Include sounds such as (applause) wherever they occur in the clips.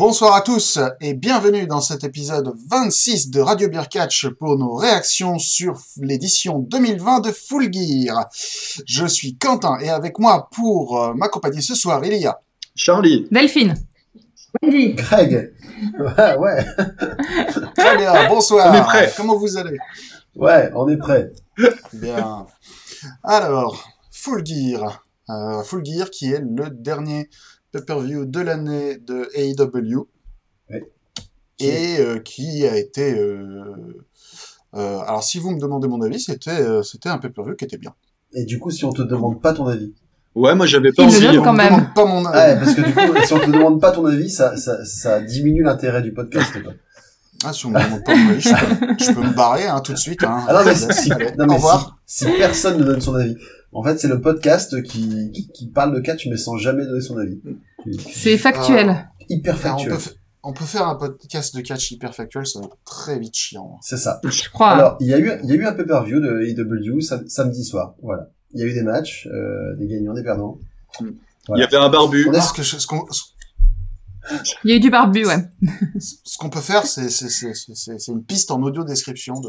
Bonsoir à tous et bienvenue dans cet épisode 26 de Radio Beer Catch pour nos réactions sur l'édition 2020 de Full Gear. Je suis Quentin et avec moi pour euh, m'accompagner ce soir, il y a Charlie. Delphine. Wendy. Greg. Ouais, ouais. Très bien, bonsoir. On est prêt. Comment vous allez? Ouais, on est prêt. Bien. Alors, Full Gear. Euh, Full Gear qui est le dernier pay-per-view de l'année de AEW. Oui. Et euh, qui a été... euh, euh, alors, si vous me demandez mon avis, c'était euh, c'était un pay-per-view qui était bien. Et du coup, si on te demande pas ton avis? Ouais, moi j'avais pas envie. hein. quand On me même. demande pas mon avis. Ouais, parce que du coup, si on te demande pas ton avis, ça, ça, ça diminue l'intérêt du podcast. quoi. Ah, si on me demande pas mon avis, je peux, je peux me barrer hein, tout de suite. Hein. Ah non, mais si, non, au mais revoir. si, si personne ne donne son avis. En fait, c'est le podcast qui, qui, qui parle de catch, mais sans jamais donner son avis. Tu- C'est factuel. Hyper Alors, on, factuel. peut, on peut faire un podcast de catch hyper factuel, ça va être très vite chiant. C'est ça. je crois. Alors, il y a eu, il y a eu un pay-per-view de AEW sam- samedi soir. Voilà. Il y a eu des matchs, euh, des gagnants, des perdants. Il y avait un barbu. On a- Ce que je- ce qu'on Il y a eu du barbu, ouais. (laughs) ce qu'on peut faire, c'est c'est- c'est- c'est- c'est- c'est une piste en audio description de,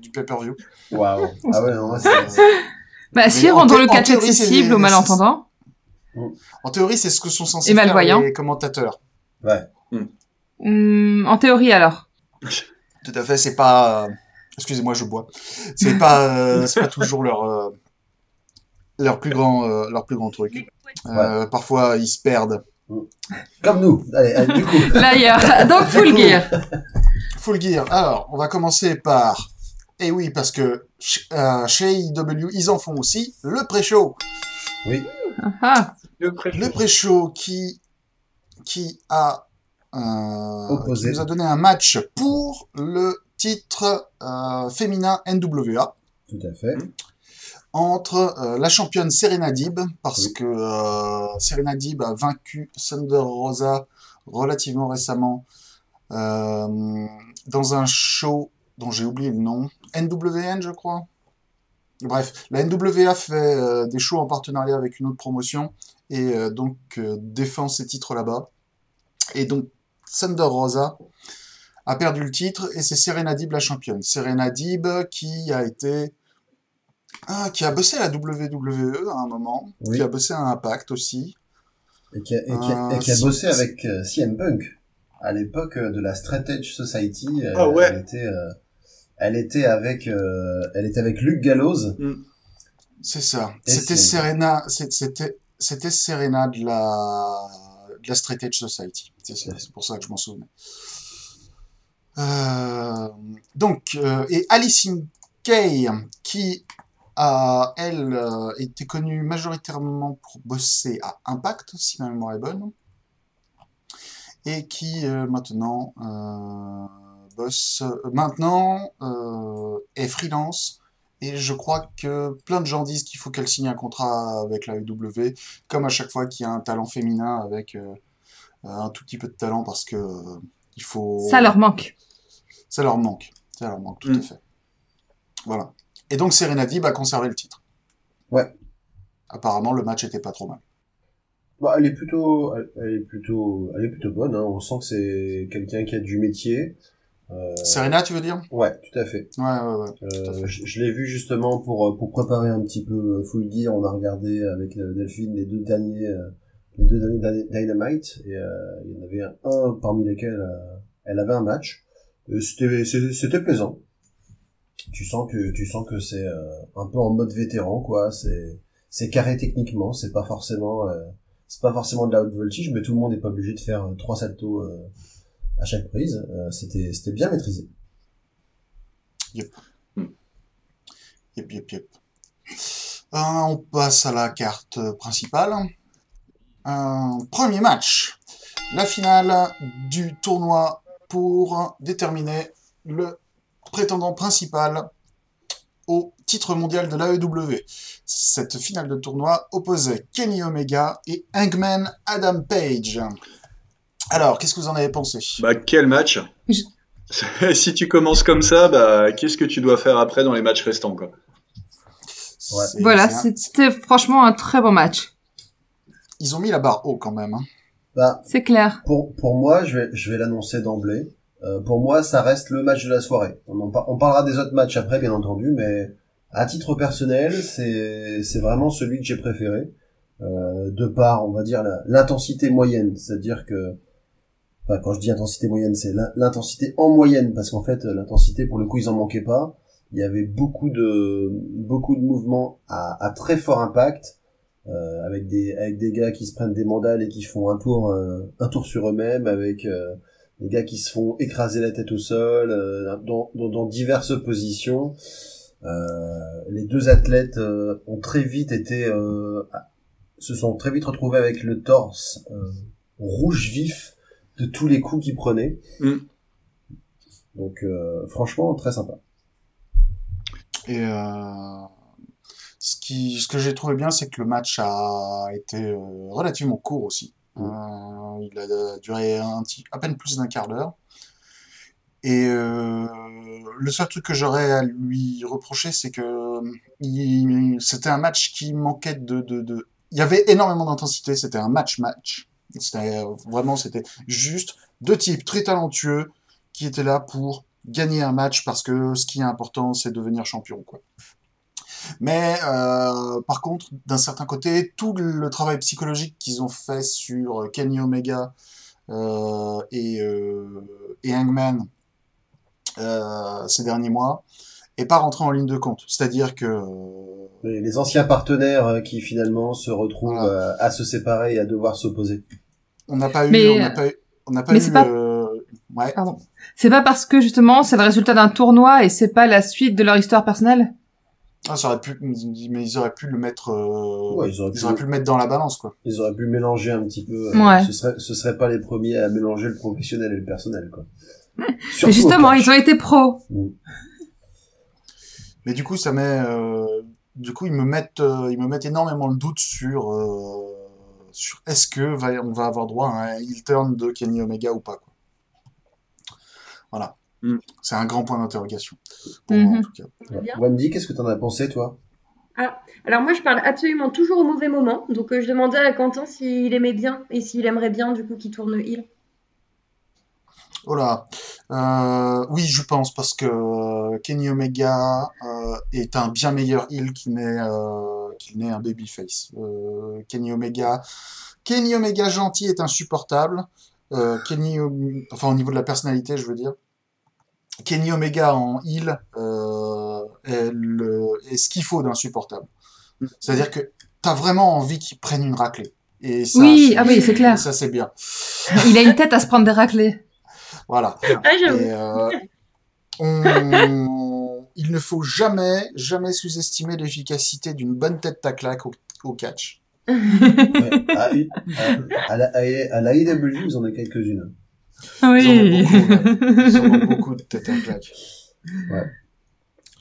du pay-per-view. Waouh. Ah ouais, non, ouais, c'est- (laughs) Bah, si, en rendons thé- le catch accessible aux malentendants. En théorie, c'est ce que sont censés faire les commentateurs. ouais. Hum, en théorie, alors. Tout à fait, c'est pas... euh, Excusez-moi, je bois. C'est pas, euh, c'est pas toujours leur, euh, leur, plus grand, euh, leur plus grand truc. Euh, Parfois, ils se perdent. Comme nous. Allez, allez, du coup. L'ailleurs. Donc, full gear. Full Gear. Alors, on va commencer par... Et oui, parce que euh, chez IW, ils en font aussi le pré-show. Ah, Le pré- Le pré-show qui, qui a, euh, qui nous a donné un match pour le titre euh, féminin NWA Tout à fait. entre euh, la championne Serena Deeb, parce Oui. que euh, Serena Deeb a vaincu Thunder Rosa relativement récemment euh, dans un show dont j'ai oublié le nom, NWN je crois. Bref, la NWA fait euh, des shows en partenariat avec une autre promotion et euh, donc euh, défend ses titres là-bas. Et donc Thunder Rosa a perdu le titre et c'est Serena Deeb la championne. Serena Deeb qui a été ah, qui a bossé à la WWE à un moment, Oui. qui a bossé à Impact aussi. Et qui a, et qui a, et qui a si- bossé avec euh, CM Punk à l'époque de la Straight Edge Society. euh, Ah ouais. Elle était, euh, elle était avec, euh, elle était avec Luke Gallows. C'est ça. C'était Serena, c'était c'était Serena de la de la Straight Edge Society. C'est pour ça que je m'en souvenais. Euh, donc euh, et Alice Kay qui a elle euh, été connue majoritairement pour bosser à Impact si ma mémoire est bonne et qui maintenant bosse maintenant euh, est freelance et je crois que plein de gens disent qu'il faut qu'elle signe un contrat avec la EW, comme à chaque fois qu'il y a un talent féminin avec euh, un tout petit peu de talent parce que euh, il faut. ça leur manque. Ça leur manque. Ça leur manque, tout Mm. à fait. Voilà. Et donc Serena Deeb a conservé le titre. Ouais. Apparemment, le match était pas trop mal. Bah, elle est plutôt, elle, elle est plutôt, elle est plutôt bonne. Hein. On sent que c'est quelqu'un qui a du métier. Euh, Serena, tu veux dire? Ouais, tout à fait. Ouais, ouais, ouais. Euh, je je l'ai vu justement pour euh, pour préparer un petit peu euh, Full Gear. On a regardé avec Delphine les deux derniers les deux derniers Dyna- Dynamite et euh, il y en avait un, parmi lesquels elle avait un match. C'était c'était c'était plaisant. Tu sens que tu sens que c'est euh, un peu en mode vétéran quoi. C'est c'est carré techniquement. C'est pas forcément euh, c'est pas forcément de la haute voltige, mais tout le monde n'est pas obligé de faire trois saltos euh, à chaque prise. Euh, c'était bien maîtrisé. Yep, yep, yep. Euh, on passe à la carte principale. Un premier match. La finale du tournoi pour déterminer le prétendant principal au titre mondial de l'AEW. Cette finale de tournoi opposait Kenny Omega et Hangman Adam Page. Alors, qu'est-ce que vous en avez pensé? Bah, quel match? Je- (laughs) Si tu commences comme ça, bah, qu'est-ce que tu dois faire après dans les matchs restants, quoi? Ouais. Voilà, c'était franchement un très bon match. Ils ont mis la barre haut quand même. hein. Bah, C'est clair. pour, pour moi, je vais, je vais l'annoncer d'emblée. Euh, pour moi, ça reste le match de la soirée. On, en par- on parlera des autres matchs après, bien entendu, mais à titre personnel, c'est, c'est vraiment celui que j'ai préféré. Euh, de par, on va dire, la- l'intensité moyenne. C'est-à-dire que, quand je dis intensité moyenne, c'est l'in- l'intensité en moyenne, parce qu'en fait, l'intensité, pour le coup, ils en manquaient pas. Il y avait beaucoup de, beaucoup de mouvements à, à très fort impact. Euh, avec des avec des gars qui se prennent des mandales et qui font un tour euh, un tour sur eux-mêmes avec euh, des gars qui se font écraser la tête au sol euh, dans, dans, dans diverses positions Euh, les deux athlètes euh, ont très vite été euh, se sont très vite retrouvés avec le torse euh, rouge vif de tous les coups qu'ils prenaient Mm. donc euh, franchement très sympa Et euh, ce, qui, ce que j'ai trouvé bien, c'est que le match a été euh, relativement court aussi. Mm. Euh, il a duré un petit, à peine plus d'un quart d'heure. Et euh, le seul truc que j'aurais à lui reprocher, c'est que c'était un match qui manquait de, de, de... Il y avait énormément d'intensité, c'était un match-match. C'était euh, vraiment, c'était juste deux types très talentueux qui étaient là pour gagner un match parce que ce qui est important, c'est devenir champion, quoi. Mais euh, par contre, d'un certain côté, tout le travail psychologique qu'ils ont fait sur Kenny Omega euh, et, euh, et Hangman ces derniers mois est pas rentré en ligne de compte. C'est-à-dire que les, anciens partenaires qui finalement se retrouvent Voilà. à se séparer et à devoir s'opposer on n'a pas eu, Mais, on pas eu, on n'a pas mais eu, c'est pas- euh, ouais, Pardon. C'est pas parce que justement c'est le résultat d'un tournoi et c'est pas la suite de leur histoire personnelle? Ah, ça aurait pu, mais ils auraient pu le mettre, euh, Ouais, ils auraient pu- pu le mettre dans la balance, quoi. Ils auraient pu mélanger un petit peu. euh, Ouais. Ce serait, ce serait pas les premiers à mélanger le professionnel et le personnel, quoi. Et justement, ils ont été pros. Mais du coup, ça met, euh, du coup, ils me mettent, euh, ils me mettent énormément le doute sur, euh, sur est-ce que va, on va avoir droit à un heel turn de Kenny Omega ou pas, quoi. Voilà. Mm. C'est un grand point d'interrogation. Pour moi, en Mhm. tout cas. Ouais. Wendy, qu'est-ce que t'en as pensé, toi? Alors moi, je parle absolument toujours au mauvais moment. Donc euh, je demandais à Quentin s'il aimait bien et s'il aimerait bien du coup qu'il tourne heal. Oh là. Euh, oui, je pense, parce que euh, Kenny Omega euh, est un bien meilleur heel qu'il n'est euh, qu'il n'est un babyface. Euh, Kenny Omega, Kenny Omega gentil est insupportable. Euh, Kenny, enfin au niveau de la personnalité, je veux dire. Kenny Omega en heel euh, est, le- est ce qu'il faut d'insupportable. C'est-à-dire que t'as vraiment envie qu'il prenne une raclée. Et ça, Oui, ah oui, c'est clair. Ça, c'est bien. Il a une tête à se prendre des raclés. Voilà. Ah. Et euh, on- il ne faut jamais, jamais sous-estimer l'efficacité d'une bonne tête à claque au, au catch. Ouais. à, à, à la, à la AEW, ils en ont quelques-unes. Oui. Ils en ont beaucoup, ouais. Ils en ont beaucoup de têtes à claque.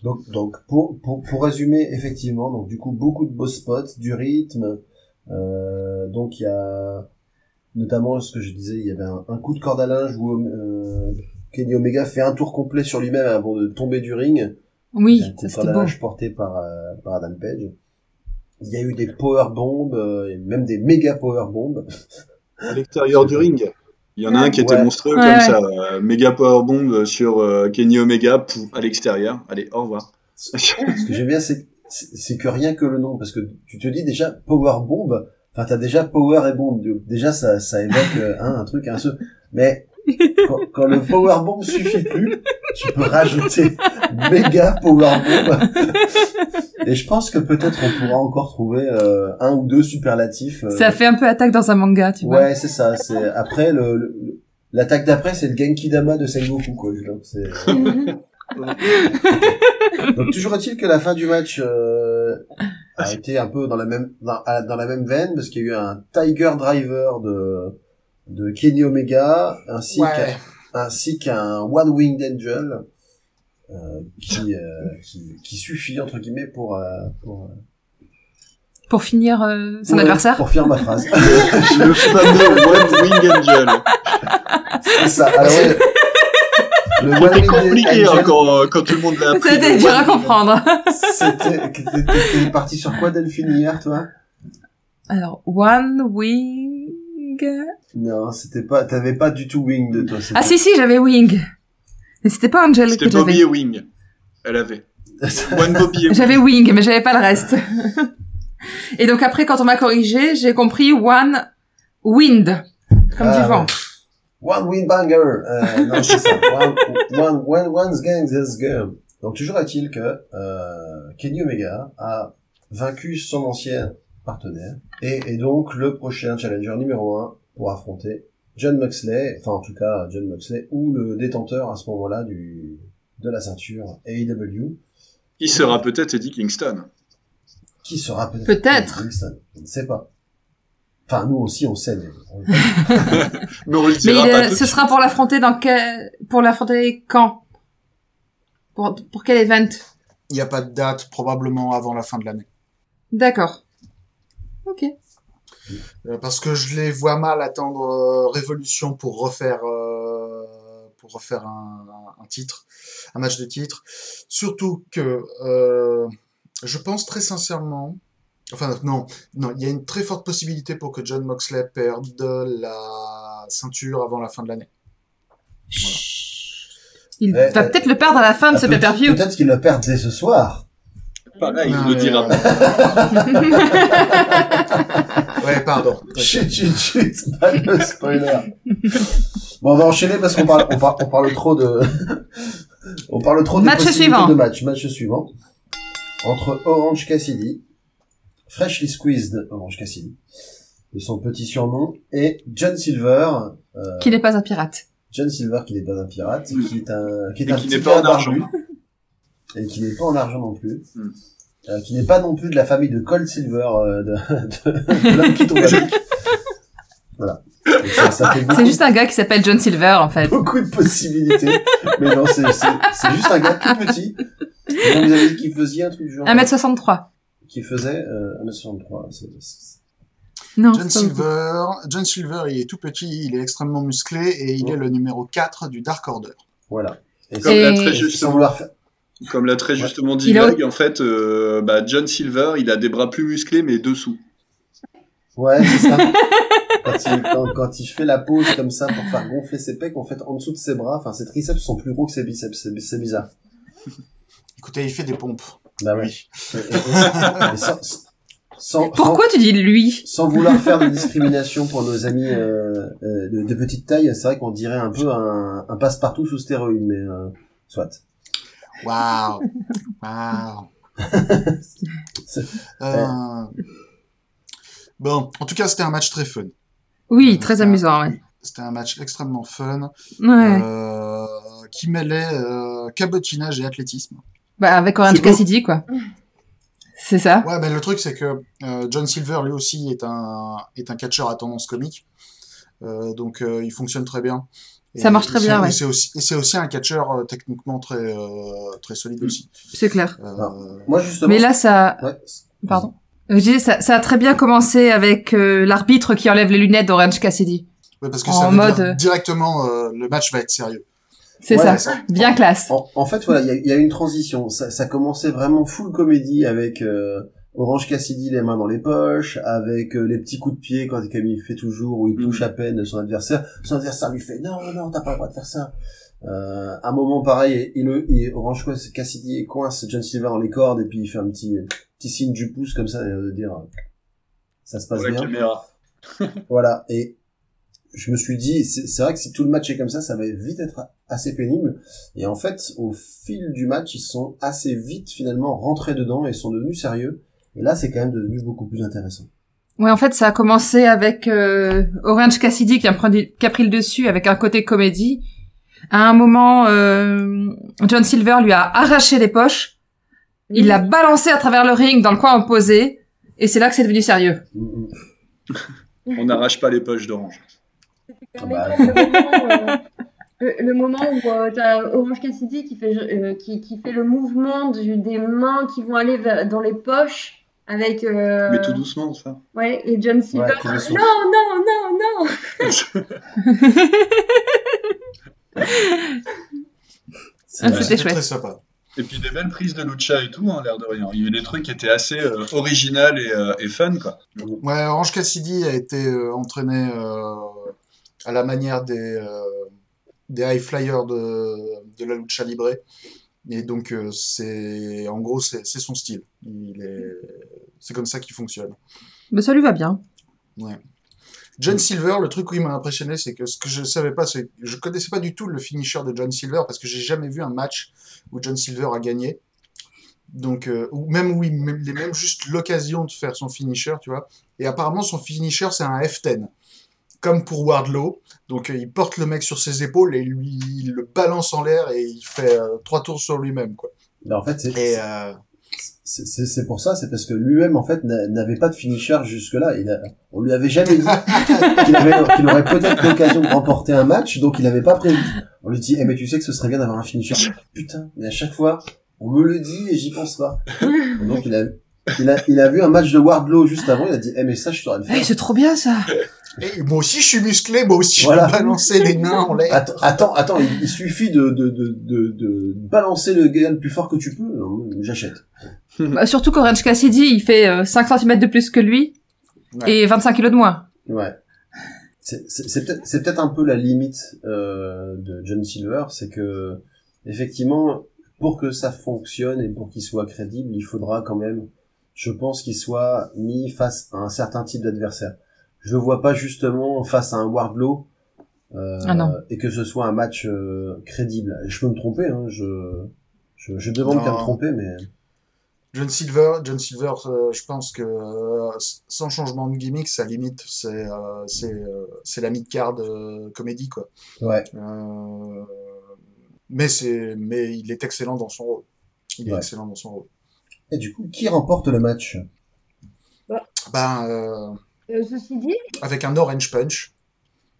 Donc, donc pour, pour, pour résumer, effectivement, donc du coup, beaucoup de beaux spots, du rythme. Euh, donc, il y a notamment ce que je disais, il y avait un, un coup de corde à linge où euh, Kenny Omega fait un tour complet sur lui-même avant de tomber du ring. Oui, c'était beau. porté par, euh, par Adam Page. Il y a eu des power bombs, euh, et même des méga power bombs. À l'extérieur du ring. Il y en a un qui était Ouais. monstrueux Ouais, comme ouais. ça. euh, méga powerbomb sur euh, Kenny Omega pouf, à l'extérieur. Allez, au revoir. Ce que j'aime bien, c'est que rien que le nom, parce que tu te dis déjà power bomb, enfin t'as déjà power et bomb, déjà ça ça évoque hein, un truc un ce, mais quand, quand le power bomb suffit plus, tu peux rajouter méga power bomb. Et je pense que peut-être on pourra encore trouver euh, un ou deux superlatifs. euh, Ça fait un peu attaque dans un manga, tu vois. Ouais, c'est ça. C'est après le, le- l'attaque d'après, c'est le Genki Dama de Sengoku quoi. Donc c'est donc toujours est-il que la fin du match euh, a été un peu dans la même dans la même veine parce qu'il y a eu un Tiger Driver de de Kenny Omega ainsi Ouais. qu'un ainsi qu'un One Winged Angel euh, qui, euh, qui qui suffit entre guillemets pour euh, pour, euh, Pour finir euh, son pour- adversaire. pour finir ma phrase. (laughs) Le fameux One Wing Angel. c'est ça. Alors ouais, le One Winged compliqué hein, Angel, quand, quand tout le monde l'a appris. C'était dur à comprendre. C'était, t'es parti sur quoi Delphine hier, toi? Alors, One Wing Non, c'était pas, t'avais pas du tout Wing de toi. c'était- Ah si si, j'avais Wing. Mais c'était pas Angel C'était que Bobby j'avais. et Wing. Elle avait. (laughs) One Bobby et Wing. J'avais Wing, mais j'avais pas le reste. Et donc après, quand on m'a corrigé, j'ai compris One Wind, comme Ah, du vent. One Wing Banger. Euh, non, c'est ça. (laughs) One, one, one, one's gang this girl. Donc toujours est-il que euh, Kenny Omega a vaincu son ancien partenaire et est donc le prochain challenger numéro un pour affronter John Moxley, enfin en tout cas John Moxley ou le détenteur à ce moment-là du de la ceinture AEW Il sera peut-être Eddie Kingston. qui sera peut-être Peut-être. Kingston. Je ne sais pas. Enfin nous aussi on sait mais on- (laughs) Mais on le dira pas euh, ce sera pour l'affronter dans quel, pour l'affronter quand? Pour, pour quel event? Il n'y a pas de date, probablement avant la fin de l'année. D'accord. Ok. Euh, parce que je les vois mal attendre euh, Révolution pour refaire euh, pour refaire un, un titre, un match de titre. Surtout que euh, je pense très sincèrement, enfin non, non, il y a une très forte possibilité pour que John Moxley perde la ceinture avant la fin de l'année. Il va peut-être le perdre à la fin de ce pay-per-view. Peut-être qu'il le perd dès ce soir. Suite. Pareil, Non, il dira euh, pas. (laughs) Ouais, pardon. Chut, chut, chut, pas le spoiler. Bon, on va enchaîner parce qu'on parle, on parle, on parle trop de, (laughs) on parle trop des Match suivant. de match. Match suivant. Entre Orange Cassidy, Freshly Squeezed Orange Cassidy, de son petit surnom, et John Silver, euh, Qui n'est pas un pirate. John Silver qui n'est pas un pirate, qui est un, qui est Et un qui petit n'est pas en gars argent. Et qui n'est pas en argent non plus, Hmm. euh, qui n'est pas non plus de la famille de Cold Silver, euh, de, de, de l'homme qui tombe avec. Voilà. Ça, ça C'est juste un gars qui s'appelle John Silver, en fait. beaucoup de possibilités. Mais non, c'est, c'est, c'est juste un gars tout petit. Et donc, vous avez dit qu'il faisait un truc du genre. 1m63. Qui faisait, euh, 1m63. C'est, c'est- Non. John. Silver, John Silver, il est tout petit, il est extrêmement musclé et il Ouais. est le numéro 4 du Dark Order. voilà. Et Comme Et- l'a très sans justement, vouloir faire, comme l'a très justement dit a- Greg, en fait, euh, bah, John Silver, il a des bras plus musclés, mais dessous. Ouais, c'est ça. (laughs) quand, il, quand, quand il fait la pose comme ça pour faire gonfler ses pecs, en fait, en dessous de ses bras, enfin, ses triceps sont plus gros que ses biceps. C'est, bizarre. Écoutez, il fait des pompes. Bah ouais. Oui. Et- et- et- et sans, sans, Pourquoi tu dis lui? sans, vouloir faire de discrimination pour nos amis euh, euh, de, de petite taille, c'est vrai qu'on dirait un peu un, un passe-partout sous stéroïdes, mais euh, soit. Waouh Waouh C'est- Euh, Bon, en tout cas, c'était un match très fun. Oui, très amusant, ouais. C'était un match extrêmement fun, Ouais. euh, qui mêlait euh, cabotinage et athlétisme. Bah, avec Orange beau. Cassidy, quoi. C'est ça. Ouais, mais le truc, c'est que euh, John Silver, lui aussi, est un, est un catcheur à tendance comique. Euh, donc, euh, il fonctionne très bien. Ça marche très bien, c'est- ouais. Et c'est aussi, et c'est aussi un catcheur euh, techniquement très, euh, très solide aussi. C'est clair. Euh, Ah. Moi, justement. Mais là, ça... Ouais. Pardon. Je disais, ça, ça a très bien commencé avec euh, l'arbitre qui enlève les lunettes d'Orange Cassidy. ouais, parce que En ça veut mode- dire directement, euh, le match va être sérieux. C'est Ouais, ça. Bien classe. En, en fait, voilà, il y a, il y a eu une transition. Ça, ça commençait vraiment full comédie avec euh, Orange Cassidy les mains dans les poches, avec euh, les petits coups de pied quand comme il fait toujours où il Mm. touche à peine son adversaire. Son adversaire lui fait non non t'as pas le droit de faire ça. Euh, un moment pareil, il, il, il- Orange Cassidy coince John Silver dans les cordes et puis il fait un petit petit signe du pouce comme ça euh, de dire ça se passe bien. (laughs) Voilà. Et je me suis dit, c'est c'est vrai que si tout le match est comme ça, ça va vite être assez pénible. Et en fait, au fil du match, ils sont assez vite finalement rentrés dedans et sont devenus sérieux. Et là, c'est quand même devenu beaucoup plus intéressant. Ouais, en fait, ça a commencé avec euh, Orange Cassidy qui a, pris, qui a pris le dessus avec un côté comédie. À un moment, euh, John Silver lui a arraché les poches. Il l'a balancé à travers le ring dans le coin opposé. Et c'est là que c'est devenu sérieux. Mm, mm. On n'arrache pas les poches d'orange. Ah bah, le, moment, euh, le, moment où euh, t'as Orange Cassidy qui fait, euh, qui, qui fait le mouvement du, des mains qui vont aller vers- dans les poches avec. euh, Mais tout doucement, ça. Ouais, et John Silver. Ouais, non, non, non, non (laughs) C'est Ah, c'était chouette. très sympa. Et puis des belles prises de lucha et tout, hein, l'air de rien. Il y avait des trucs qui étaient assez euh, original et, euh, et fun, quoi. Ouais, Orange Cassidy a été euh, entraîné euh, à la manière des, euh, des high flyers de, de la lucha libre. Et donc, euh, c'est, en gros, c'est c'est son style. Il est, c'est comme ça qu'il fonctionne. Mais ça lui va bien. John Silver, le truc qui m'a impressionné, c'est que ce que je savais pas, c'est que je connaissais pas du tout le finisher de John Silver parce que j'ai jamais vu un match où John Silver a gagné. Donc, euh, ou même oui, même, il est même juste l'occasion de faire son finisher, tu vois. Et apparemment, son finisher, c'est un F10. Comme pour Wardlow. Donc, euh, il porte le mec sur ses épaules et lui, il le balance en l'air et il fait euh, trois tours sur lui-même, quoi. Ben, en fait, c'est euh, c'est- c'est pour ça, c'est parce que lui-même en fait n'a- n'avait pas de finisher jusque-là. Il a, on lui avait jamais dit (laughs) qu'il aurait peut-être l'occasion de remporter un match, donc il n'avait pas prévu. On lui dit, eh mais tu sais que ce serait bien d'avoir un finisher. Putain, mais à chaque fois, on me le dit et j'y pense pas. Et donc il a, il a, il a vu un match de Wardlow juste avant, il a dit, eh mais ça je saurais le Hey, faire. c'est trop bien ça. Et moi aussi, je suis musclé, moi aussi, Voilà. je peux balancer les nains en l'air. Attends, attends, attends, il, il suffit de, de, de, de, de balancer le gars le plus fort que tu peux, non, j'achète. (laughs) Bah, surtout qu'Orange Cassidy, il fait euh, 5 cm de plus que lui Ouais. et 25 kilos de moins. Ouais. C'est c'est- c'est peut-être c'est peut-être un peu la limite euh, de John Silver, c'est que effectivement pour que ça fonctionne et pour qu'il soit crédible, il faudra quand même, je pense, qu'il soit mis face à un certain type d'adversaire. Je le vois pas justement face à un Wardlow euh, Ah et que ce soit un match euh, crédible. Je peux me tromper, hein, je je, je demande qu'à me tromper, mais John Silver, John Silver, euh, je pense que euh, sans changement de gimmick, sa limite, c'est euh, c'est euh, c'est la mid-card euh, comédie quoi. ouais. Euh, mais c'est mais il est excellent dans son rôle. Il est Ouais. excellent dans son rôle. Et du coup, qui remporte le match? Ben ceci dit, avec un orange punch.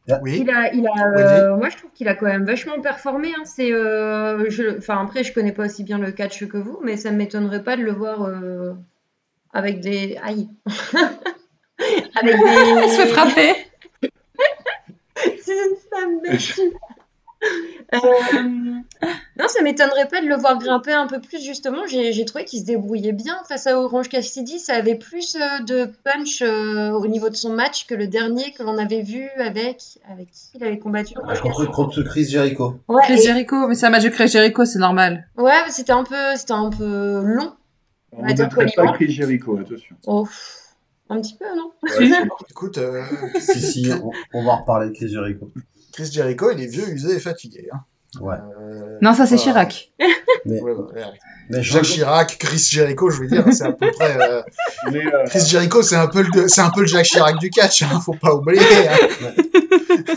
Ah. Oui. il a, il a, euh, moi je trouve qu'il a quand même vachement performé. Hein. C'est, euh, je, enfin après je connais pas aussi bien le catch que vous, mais ça m'étonnerait pas de le voir euh, avec des, aïe, (laughs) avec des. (laughs) Se fait frapper. C'est une femme battue. Euh, non, ça m'étonnerait pas de le voir grimper un peu plus justement. J'ai trouvé qu'il se débrouillait bien face à Orange Cassidy. Ça avait plus euh, de punch euh, au niveau de son match que le dernier que l'on avait vu avec avec qui il avait combattu. Orange contre, contre Chris Jericho Ouais, Chris et- Jericho, mais c'est un match de Chris Jericho, c'est normal. ouais, c'était un peu c'était un peu long. On ne pas. Chris Jericho, attention. Oh, un petit peu non? Ouais, (laughs) Écoute, euh, Si, si, on, on va reparler de Chris Jericho. Chris Jericho, il est vieux, usé et fatigué. Hein. Ouais. Euh, Non, ça c'est voilà. Chirac. (laughs) Mais, Ouais, ouais, ouais. mais Jacques Chirac, Chris Jericho, je veux dire, c'est à peu près. euh, Mais, euh, Chris Jericho, c'est un peu le, c'est un peu le Jacques Chirac du catch, hein, faut pas oublier. hein.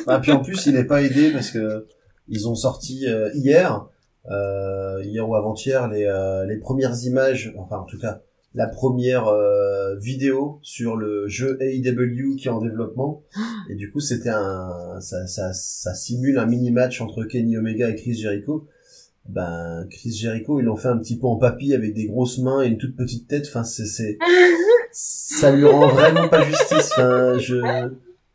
Ah, puis en plus, il est pas aidé parce que ils ont sorti euh, hier, euh, hier ou avant-hier, les, euh, les premières images, enfin en tout cas la première euh, vidéo sur le jeu AEW qui est en développement. (gasps) Et du coup, c'était un, ça, ça, ça simule un mini match entre Kenny Omega et Chris Jericho. Ben, Chris Jericho, ils l'ont fait un petit peu en papy avec des grosses mains et une toute petite tête. Enfin, c'est, c'est, (laughs) ça lui rend vraiment pas justice. Enfin, je,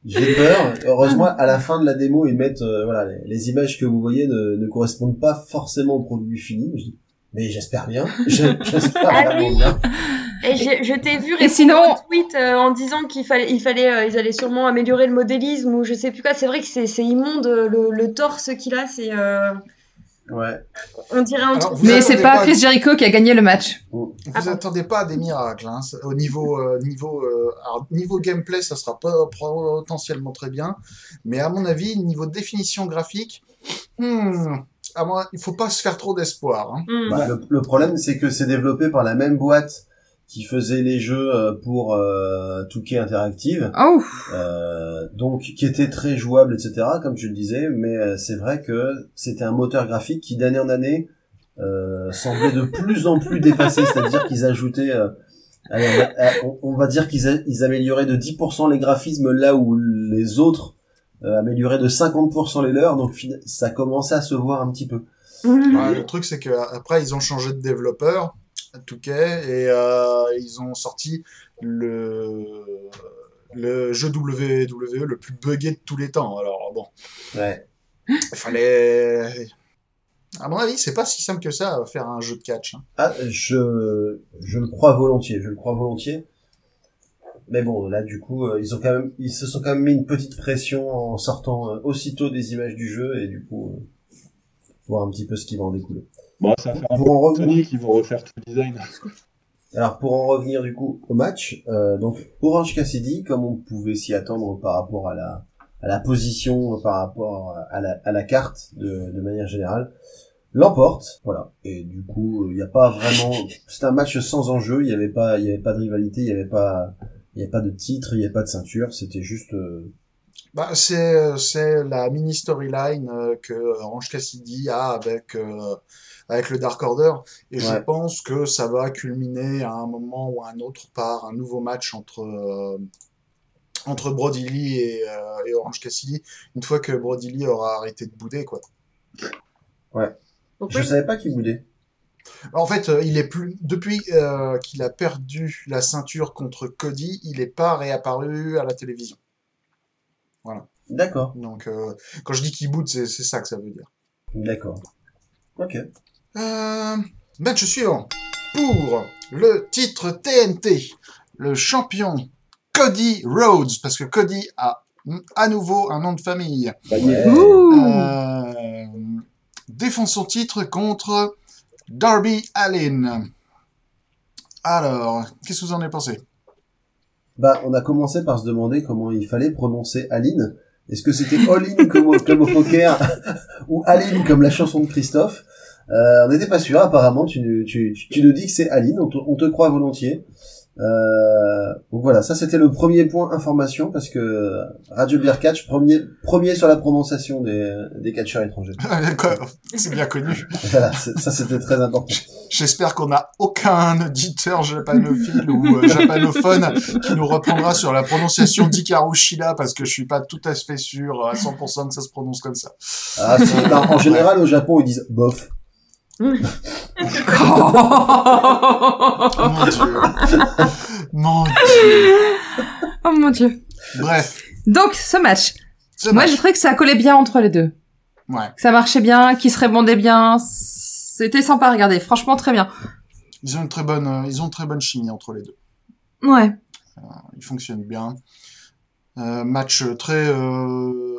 j'ai peur. Heureusement, à la fin de la démo, ils mettent, euh, voilà, les, les images que vous voyez ne, ne correspondent pas forcément au produit fini. Mais j'espère bien. (laughs) Je- J'espère Ah oui. bien. Et je t'ai vu répondre sinon- au tweet euh, en disant qu'il fallait, il fallait, euh, ils allaient sûrement améliorer le modélisme ou je sais plus quoi. C'est vrai que c'est c'est immonde euh, le, le torse qu'il a. C'est, euh, Ouais. on dirait un Alors, truc. Mais c'est pas pas- Chris Jericho qui a gagné le match. Vous Ah bon attendez pas à des miracles, hein. Au niveau, euh, niveau, euh, alors, niveau gameplay, ça sera pas potentiellement très bien, mais à mon avis, niveau définition graphique, hmm, à moi, il faut pas se faire trop d'espoir. Hein. Hmm. Bah, le, le problème, c'est que c'est développé par la même boîte qui faisait les jeux euh, pour euh, Touquet Interactive, Oh, euh, donc qui était très jouable, etc. Comme tu le disais, mais euh, c'est vrai que c'était un moteur graphique qui d'année en année euh, semblait de plus en plus dépassé, c'est-à-dire qu'ils ajoutaient, euh, on, va, dire qu'ils ils amélioraient de 10% les graphismes là où les autres euh, amélioraient de 50% les leurs, donc ça commençait à se voir un petit peu. Ouais, le truc, c'est que après, ils ont changé de développeur, Touquet, et euh, ils ont sorti le le jeu WWE le plus buggé de tous les temps. Alors bon, Ouais. il fallait. À mon avis, c'est pas si simple que ça, faire un jeu de catch. hein. Ah, je, je le crois volontiers, je le crois volontiers. Mais bon, là, du coup, euh, ils ont quand même, ils se sont quand même mis une petite pression en sortant euh, aussitôt des images du jeu et du coup, euh, voir un petit peu ce qui va en découler. Bon, ça fait un Pour en peu revenir, Sony qui vont refaire tout le design. (laughs) alors pour en revenir du coup au match, euh, donc Orange Cassidy, comme on pouvait s'y attendre par rapport à la à la position, par rapport à la, à la carte de, de manière générale, l'emporte, voilà. Et du coup, il n'y a pas vraiment, c'est un match sans enjeu. Il n'y avait pas, il y avait pas de rivalité, il n'y avait pas, il y avait pas de titre, il n'y avait pas de ceinture. C'était juste, euh, Bah, c'est c'est la mini storyline euh, que Orange Cassidy a avec euh, avec le Dark Order et je Ouais. pense que ça va culminer à un moment ou à un autre par un nouveau match entre euh, entre Brody Lee et, euh, et Orange Cassidy une fois que Brody Lee aura arrêté de bouder quoi. Pourquoi je savais pas qu'il boudait. En fait, euh, il est plus depuis euh, qu'il a perdu la ceinture contre Cody, il est pas réapparu à la télévision. D'accord, Donc euh, quand je dis qu'il boude, c'est ça que ça veut dire. d'accord. Ok. Euh, match suivant. Pour le titre TNT, le champion Cody Rhodes, parce que Cody a à nouveau un nom de famille, euh, défend son titre contre Darby Allin. Alors, qu'est-ce que vous en avez pensé? Bah, on a commencé par se demander comment il fallait prononcer Aline. Est-ce que c'était All-in comme, au- poker (laughs) ou Aline comme la chanson de Christophe? Euh, On n'était pas sûr. Apparemment, tu, nous- dis que c'est Aline. On te croit volontiers. Euh, donc voilà, ça c'était le premier point information parce que Radio Beer Catch premier premier sur la prononciation des, des catcheurs étrangers. D'accord, C'est bien connu. (laughs) Voilà, ça c'était très important. J'espère qu'on n'a aucun auditeur japanophile ou euh, japanophone qui nous reprendra sur la prononciation d'Ikaru Shida parce que je suis pas tout à fait sûr à 100% que ça se prononce comme ça. Ah, non, en (laughs) général au Japon ils disent bof. Oh mon dieu. (laughs) Mon dieu. oh mon dieu. Bref. Donc, ce match. ce Moi, match. j'ai trouvé que ça collait bien entre les deux. Ouais. Que ça marchait bien, qu'ils se répondait bien. C'était sympa à regarder. Franchement, très bien. Ils ont une très bonne, euh, ils ont une très bonne chimie entre les deux. Ouais. Ils fonctionnent bien. Euh, match très euh,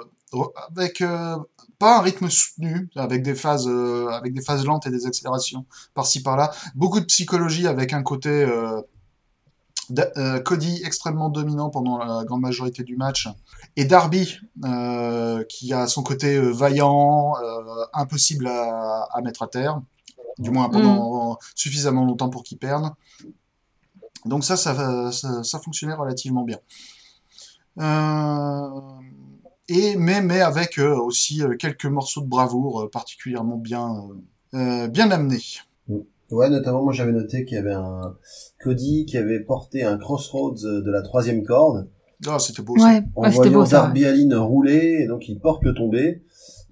avec euh, pas un rythme soutenu, avec des phases euh, avec des phases lentes et des accélérations par-ci par-là. Beaucoup de psychologie avec un côté euh, euh, Cody extrêmement dominant pendant la grande majorité du match et Darby qui a son côté vaillant, impossible à, à mettre à terre, du moins pendant suffisamment longtemps pour qu'il perde. Donc ça, ça, va- ça, ça fonctionnait relativement bien. Euh, et mais, mais avec euh, aussi euh, quelques morceaux de bravoure euh, particulièrement bien, bien amenés. Ouais, notamment, moi j'avais noté qu'il y avait un Cody qui avait porté un Crossroads de la troisième corde, Ah, c'était beau. ça. Ouais, en ouais c'était voyant beau ça. Darby Allin rouler, et donc il porte le tombé,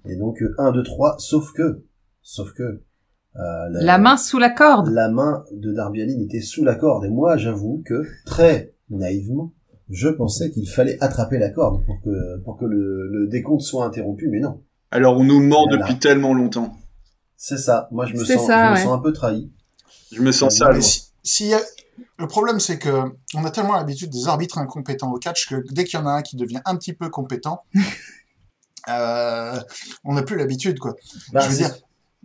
et donc 1, 2, 3, sauf que, sauf que, euh, la, La main sous la corde. la main de Darby Allin était sous la corde, et moi j'avoue que, très naïvement, je pensais qu'il fallait attraper la corde pour que, pour que le, le décompte soit interrompu, mais non. Alors on nous ment Voilà. depuis tellement longtemps. C'est ça, moi je me sens, ça, je me ouais. sens un peu trahi. Je me sens sale. Si, Le problème, c'est que on a tellement l'habitude des arbitres incompétents au catch que dès qu'il y en a un qui devient un petit peu compétent, (laughs) euh, on n'a plus l'habitude, quoi. Bah, Je veux dire,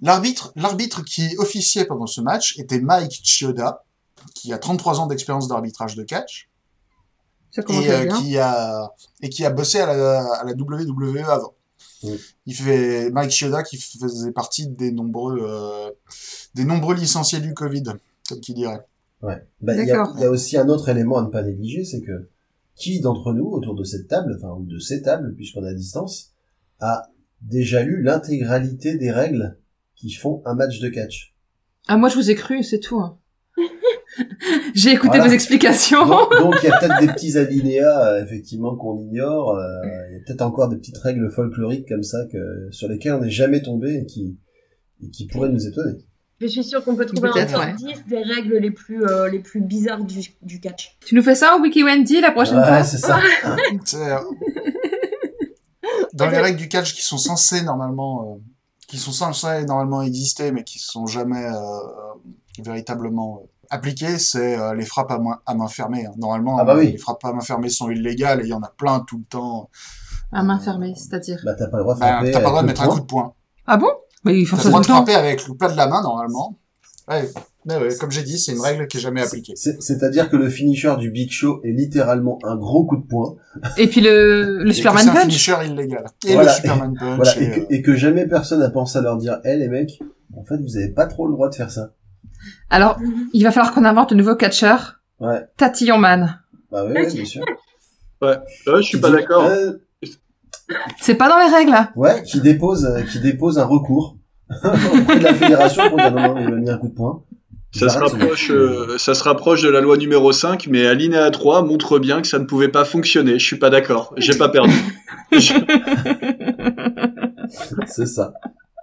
l'arbitre, l'arbitre qui officiait pendant ce match était Mike Chioda, qui a 33 ans d'expérience d'arbitrage de catch Ça et, à euh, bien. qui a et qui a bossé à la, à la WWE avant. Oui. Il fait Mike Chioda qui faisait partie des nombreux euh, des nombreux licenciés du Covid, comme qui dirait. Ouais. Bah, il y, a, D'accord. il y a aussi un autre élément à ne pas négliger, c'est que qui d'entre nous autour de cette table, enfin ou de ces tables, puisqu'on est à distance, a déjà lu l'intégralité des règles qui font un match de catch? Ah, moi, je vous ai cru, c'est tout. hein. (laughs) J'ai écouté Voilà. vos explications. (laughs) Donc il y a peut-être des petits alinéas euh, effectivement qu'on ignore. euh, il y a peut-être encore des petites règles folkloriques comme ça que sur lesquelles on n'est jamais tombé et qui et qui pourraient nous étonner. Je suis sûre qu'on peut trouver un top ouais. 10 des règles les plus, euh, les plus bizarres du, du catch. tu nous fais ça au Wiki Wendy la prochaine Ouais, fois c'est ça. Dans les règles du catch qui sont censées normalement, euh, qui sont censées normalement exister, mais qui sont jamais euh, véritablement euh, appliquées, c'est euh, les frappes à main, à main fermée. hein. Normalement, Ah bah oui. les frappes à main fermée sont illégales et il y en a plein tout le temps. À main fermée, c'est-à-dire. Bah, t'as pas le droit de Bah, frapper. t'as pas le droit de mettre un coup de poing. Ah bon? Mais ils font T'as le droit de frapper avec le plat de la main, normalement. Ouais, mais ouais, comme j'ai dit, c'est une règle qui est jamais appliquée. C'est- C'est-à-dire que le finisher du Big Show est littéralement un gros coup de poing. Et puis le, le Superman C'est un Punch. finisher illégal. Et Voilà. le Superman Punch. Voilà, et, et, que, euh, et que jamais personne n'a pensé à leur dire, hé les mecs, en fait, vous avez pas trop le droit de faire ça. Alors, il va falloir qu'on invente un nouveau catcher. Ouais, Tatillon Man. bah oui, ouais, bien sûr. Ouais, je suis pas d'accord. euh, C'est pas dans les règles, là. ouais, qui dépose, euh, qui dépose un recours (laughs) auprès de la fédération pour dire non, non, il mis un coup de poing. Ça se rapproche, euh, ça se rapproche de la loi numéro 5, mais Alinéa 3 montre bien que ça ne pouvait pas fonctionner. Je suis pas d'accord. J'ai pas perdu. (laughs) C'est ça.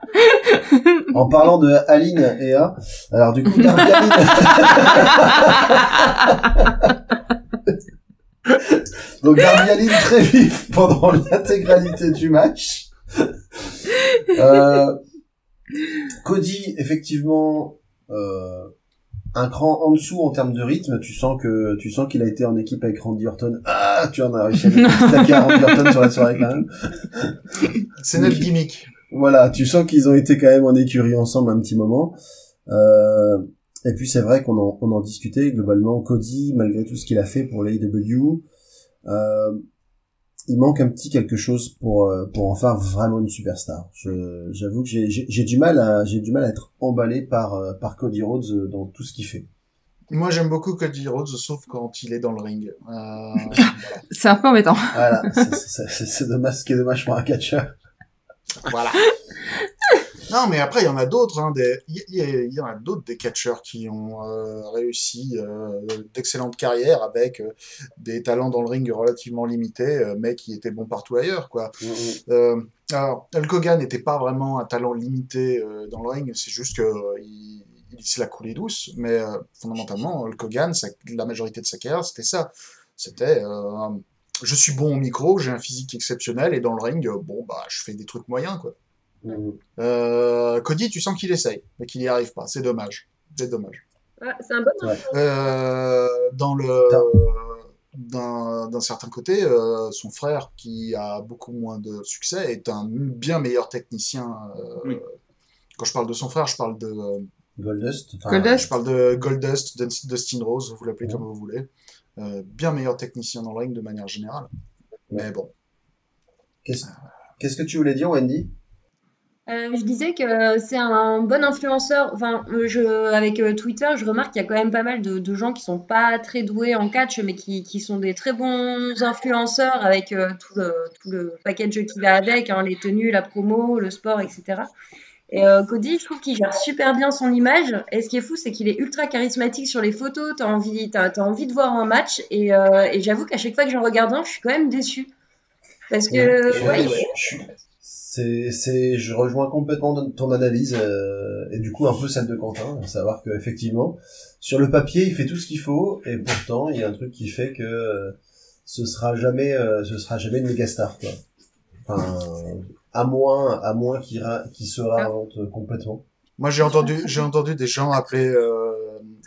(laughs) En parlant de Aline et A, alors du coup, Darby (laughs) Donc Darby Allin très vif pendant l'intégralité du match. Euh, Cody, effectivement, euh, un cran en dessous en termes de rythme. Tu sens que tu sens qu'il a été en équipe avec Randy Orton. Ah, tu en as réussi à mettre (laughs) Randy Orton sur la soirée quand même. C'est notre gimmick. Voilà, tu sens qu'ils ont été quand même en écurie ensemble un petit moment. Euh, et puis c'est vrai qu'on en, on en discutait globalement. Cody, malgré tout ce qu'il a fait pour l'AEW, euh, il manque un petit quelque chose pour euh, pour en faire vraiment une superstar. Je- J'avoue que j'ai- j'ai j'ai du mal à j'ai du mal à être emballé par euh, par Cody Rhodes dans tout ce qu'il fait. Moi, j'aime beaucoup Cody Rhodes, sauf quand il est dans le ring. Euh, voilà. (laughs) C'est un peu embêtant. Voilà, c'est- c'est c'est- c'est dommage, ce qui est dommage pour un catcheur. Voilà. (laughs) Non, mais après, il y en a d'autres. Hein, des... Il y, en a d'autres des catcheurs qui ont euh, réussi euh, d'excellentes carrières avec euh, des talents dans le ring relativement limités, euh, mais qui étaient bons partout ailleurs, quoi. Euh, alors, Hulk Hogan n'était pas vraiment un talent limité euh, dans le ring, c'est juste que euh, il, se la coulé douce, mais euh, fondamentalement, Hulk Hogan, sa- la majorité de sa carrière, c'était ça. C'était euh, je suis bon au micro, j'ai un physique exceptionnel, et dans le ring, euh, bon, bah, je fais des trucs moyens, quoi. Mhm. Euh, Cody, tu sens qu'il essaye, mais qu'il n'y arrive pas. C'est dommage. C'est dommage. Ah, c'est un bon Euh, dans le d'un d'un certain côté, euh, son frère, qui a beaucoup moins de succès, est un bien meilleur technicien. euh, Oui. Quand je parle de son frère, je parle de euh, Goldust. enfin, Goldust. je parle de Goldust, Dustin Rose, vous l'appelez Ouais. comme vous voulez. Euh, bien meilleur technicien dans le ring de manière générale. Mais bon. Qu'est-ce qu'est-ce que tu voulais dire, Wendy? Euh, je disais que c'est un bon influenceur. Enfin, euh, je, avec Twitter, je remarque qu'il y a quand même pas mal de, de gens qui sont pas très doués en catch, mais qui, qui sont des très bons influenceurs avec euh, tout le, tout le package qui va avec, hein, les tenues, la promo, le sport, etc. Et euh, Cody, je trouve qu'il gère super bien son image. Et ce qui est fou, c'est qu'il est ultra charismatique sur les photos. T'as envie, t'as, t'as envie de voir un match. Et, euh, et j'avoue qu'à chaque fois que j'en regarde un, je suis quand même déçue. Parce que, Ouais, ouais, je- je- C'est, c'est, je rejoins complètement ton analyse euh, et du coup un peu celle de Quentin, à savoir que effectivement sur le papier il fait tout ce qu'il faut et pourtant il y a un truc qui fait que euh, ce sera jamais, euh, ce sera jamais une méga star quoi. Enfin, à moins, à moins qu'il ra- qu'il se réinvente complètement. Moi, j'ai entendu, j'ai entendu des gens appeler, euh,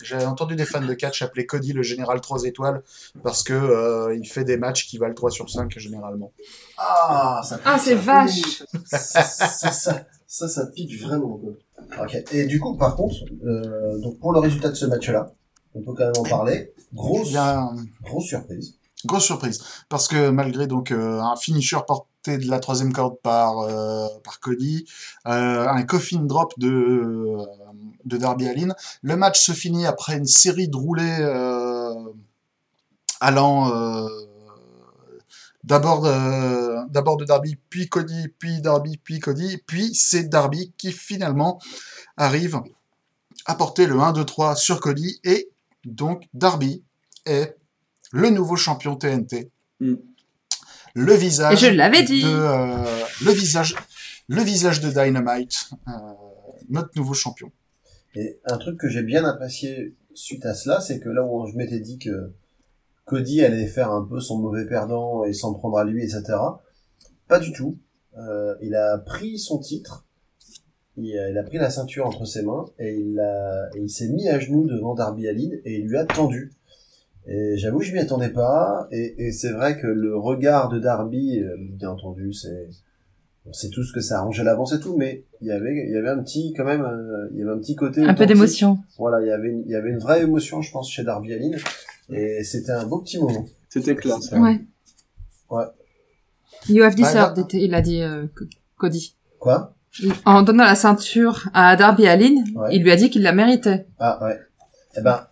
j'ai entendu des fans de catch appeler Cody le général 3 étoiles parce que euh, il fait des matchs qui valent 3 sur 5 généralement. Ah, ça Ah, c'est vache. ça, ça, ça, ça, ça pique vraiment. Quoi. Ok. Et du coup, par contre, euh, donc pour le résultat de ce match-là, on peut quand même en parler. Grosse, grosse surprise. Grosse surprise, parce que malgré donc euh, un finisher porté de la troisième corde par euh, par Cody, euh, un coffin drop de euh, de Darby Allin, le match se finit après une série de roulés allant d'abord de Darby, puis Cody, puis Darby, puis Cody, puis c'est Darby qui finalement arrive à porter le 1-2-3 sur Cody. Et donc Darby est le nouveau champion TNT. Le visage. Et je l'avais dit. De, euh, le visage, le visage de Dynamite, euh, notre nouveau champion. Et un truc que j'ai bien apprécié suite à cela, c'est que là où je m'étais dit que Cody allait faire un peu son mauvais perdant et s'en prendre à lui, etc. Pas du tout. Euh, il a pris son titre il a, il a pris la ceinture entre ses mains et il, a, et il s'est mis à genoux devant Darby Allin et il lui a tendu. Et j'avoue, je m'y attendais pas. Et, et c'est vrai que le regard de Darby, euh, bien entendu, c'est on sait tous que ça arrangeait l'avance et tout, mais il y avait, il y avait un petit, quand même, euh, il y avait un petit côté. Un peu d'émotion. Voilà, il y avait, une- il y avait une vraie émotion, je pense, chez Darby Allin. Et c'était un beau petit moment. C'était classe. C'était- Ouais. Ouais. You have deserved it, il a dit euh, Co- Cody. Quoi? En donnant la ceinture à Darby Allin, Ouais. il lui a dit qu'il la méritait. Ah ouais. Eh ben,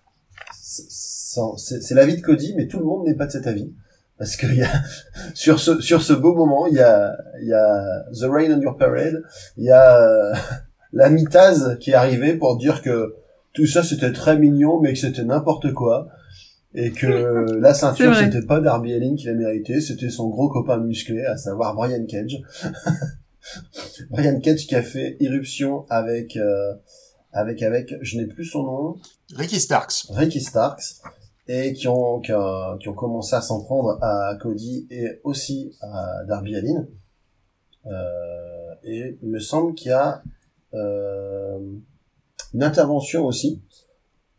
c'est- l'avis de Cody, mais tout le monde n'est pas de cet avis. Parce que y a, (laughs) sur ce, sur ce beau moment, il y a, il y a The Rain on Your Parade, il y a euh, (laughs) la mitase qui est arrivée pour dire que tout ça c'était très mignon, mais que c'était n'importe quoi. Et que la ceinture, c'était pas Darby Allin qui l'a mérité, c'était son gros copain musclé, à savoir Brian Cage. (laughs) Brian Cage qui a fait irruption avec, euh, avec, avec, je n'ai plus son nom, Ricky Starks. Ricky Starks et qui ont, qui, ont- qui ont commencé à s'en prendre à Cody et aussi à Darby Allin. Euh, et il me semble qu'il y a euh, une intervention aussi,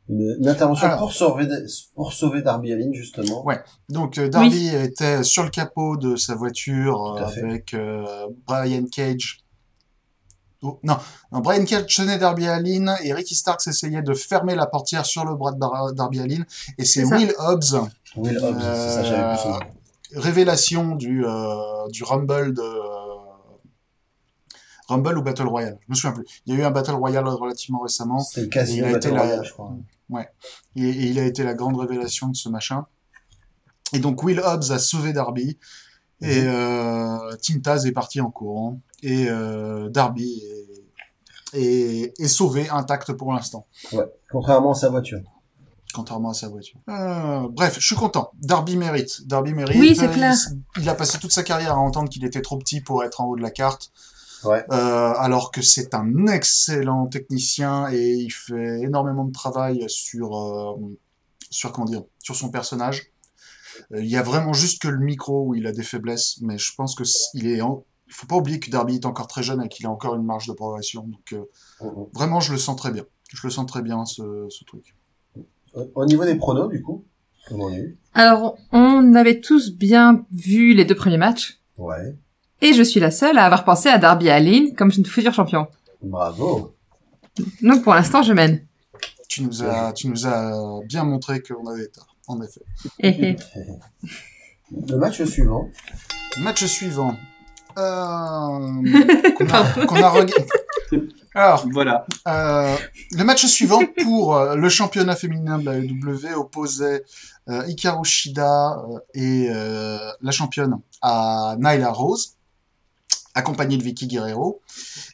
une, une intervention Alors. pour sauver pour sauver Darby Allin justement. Ouais. Donc euh, Darby était sur le capot de sa voiture euh, avec euh, Brian Cage. Oh, non, non, Brian Cage tenait Darby Allin et Ricky Starks essayait de fermer la portière sur le bras de Bar- Darby Allin et c'est. Will Hobbs, Will Hobbs, c'est ça, j'avais plus son nom. révélation du euh, du Rumble de Rumble ou Battle Royale, je me souviens plus. Il y a eu un Battle Royale relativement récemment C'était le il a Battle été la- Royale, je crois. et, et il a été la grande révélation de ce machin. Et donc Will Hobbs a sauvé Darby et Mhm. euh, Tim Taz est parti en courant et euh, Darby est, est, est sauvé intact pour l'instant, Ouais. Contrairement à sa voiture. contrairement à sa voiture. Euh, bref, je suis content. Darby mérite. Darby mérite. Oui, c'est clair. Il, il a passé toute sa carrière à entendre qu'il était trop petit pour être en haut de la carte. Ouais. Euh, alors que c'est un excellent technicien et il fait énormément de travail sur euh, sur comment dire sur son personnage. Euh, il y a vraiment juste que le micro où il a des faiblesses, mais je pense que c- il est en... il faut pas oublier que Darby est encore très jeune et qu'il a encore une marge de progression. Donc euh, Mhm. vraiment, je le sens très bien. Je le sens très bien ce, ce truc. Au- Au niveau des pronos, du coup, comment on est eu? Alors, on avait tous bien vu les deux premiers matchs. Ouais. Et je suis la seule à avoir pensé à Darby Allin comme une future champion. Bravo. Donc pour l'instant, je mène. Tu nous as tu nous as bien montré qu'on avait tort. En effet. Eh, eh. (laughs) Le match suivant. Match suivant. Euh, qu'on a, (laughs) qu'on a Alors, Voilà. euh, le match suivant pour euh, le championnat féminin de la EW opposait euh, Hikaru Shida euh, et euh, la championne à Nyla Rose, accompagnée de Vicky Guerrero.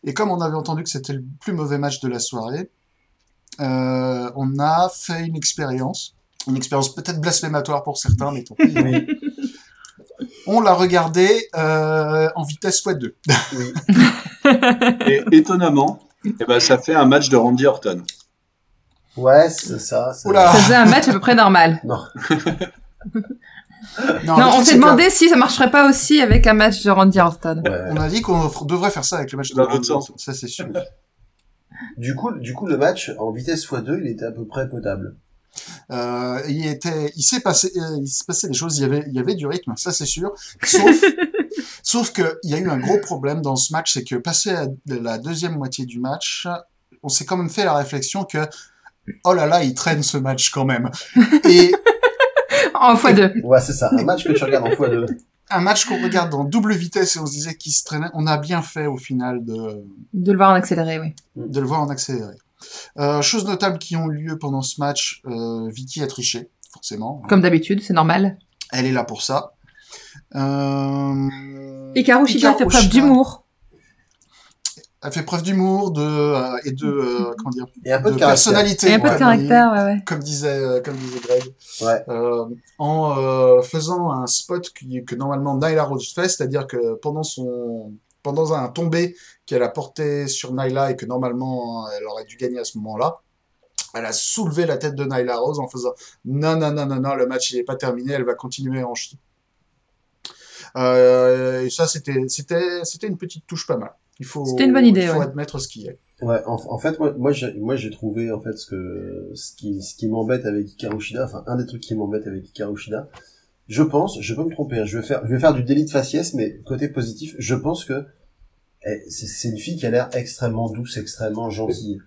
Et comme on avait entendu que c'était le plus mauvais match de la soirée, euh, on a fait une expérience, une expérience peut-être blasphématoire pour certains, mais tant pis. On l'a regardé euh, en vitesse x2. oui. (laughs) Et étonnamment, eh ben, ça fait un match de Randy Orton. Ouais, c'est ça. Ça faisait un (laughs) match à peu près normal. Non. (laughs) On s'est demandé si ça marcherait pas aussi avec un match de Randy Orton. Ouais. On a dit qu'on devrait faire ça avec le match de Dans l'autre Randy sens. Orton, Ça, c'est sûr. Du coup, du coup, le match en vitesse x2, il était à peu près potable. Euh, il était, il s'est passé, euh, il s'est passé des choses. Il y avait, il y avait du rythme, ça c'est sûr. (laughs) Sauf, sauf que il y a eu un gros problème dans ce match, c'est que passé à la deuxième moitié du match, on s'est quand même fait la réflexion que oh là là, il traîne ce match quand même. (laughs) Et En fois deux. Ouais, c'est ça. Un match que tu regardes en x2. un match qu'on regarde en double vitesse et on se disait qu'il se traînait, on a bien fait au final de De le voir en accéléré, oui. de le voir en accéléré. Euh, choses notables qui ont eu lieu pendant ce match, euh, Vicky a triché, forcément. Comme d'habitude, c'est normal. Elle est là pour ça. Euh... Et Karushida fait Hikaru preuve Shida d'humour. Elle fait preuve d'humour, de euh, et de euh, comment dire, Et un peu de, de, caractère. personnalité. Et un peu de caractère, ouais, ouais. Comme disait euh, comme disait Greg. Ouais. Euh, en euh, faisant un spot qui, que normalement Nyla Rose fait, c'est-à-dire que pendant son pendant un tombé qu'elle a porté sur Nyla et que normalement elle aurait dû gagner à ce moment-là, elle a soulevé la tête de Nyla Rose en faisant non non non non non le match il est pas terminé, elle va continuer en chier. Euh, et ça c'était c'était c'était une petite touche pas mal. Il faut, C'était une bonne idée, il faut ouais. admettre ce qui est. Ouais, en, en fait, moi, moi, j'ai, moi, j'ai trouvé, en fait, ce que, ce qui, ce qui m'embête avec Hikaru Shida, enfin, un des trucs qui m'embête avec Hikaru Shida, je pense, je peux me tromper, hein, je vais faire, je vais faire du délit de faciès, mais côté positif, je pense que eh, c'est, une fille qui a l'air extrêmement douce, extrêmement gentille.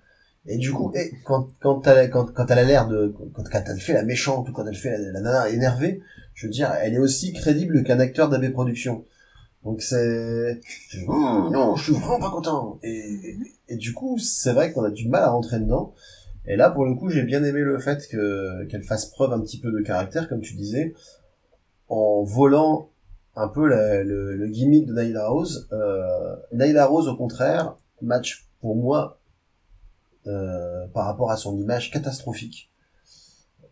Et du coup, eh, quand, quand elle, quand, quand elle a l'air de, quand, quand elle fait la méchante ou quand elle fait la, la nana énervée, je veux dire, elle est aussi crédible qu'un acteur d'AB Productions. Donc c'est, Oh, non, je suis vraiment pas content. Et, et, et du coup, c'est vrai qu'on a du mal à rentrer dedans. Et là, pour le coup, j'ai bien aimé le fait que qu'elle fasse preuve un petit peu de caractère, comme tu disais, en volant un peu le, gimmick de Nyla Rose. Euh, Rose, au contraire, match pour moi euh, par rapport à son image catastrophique.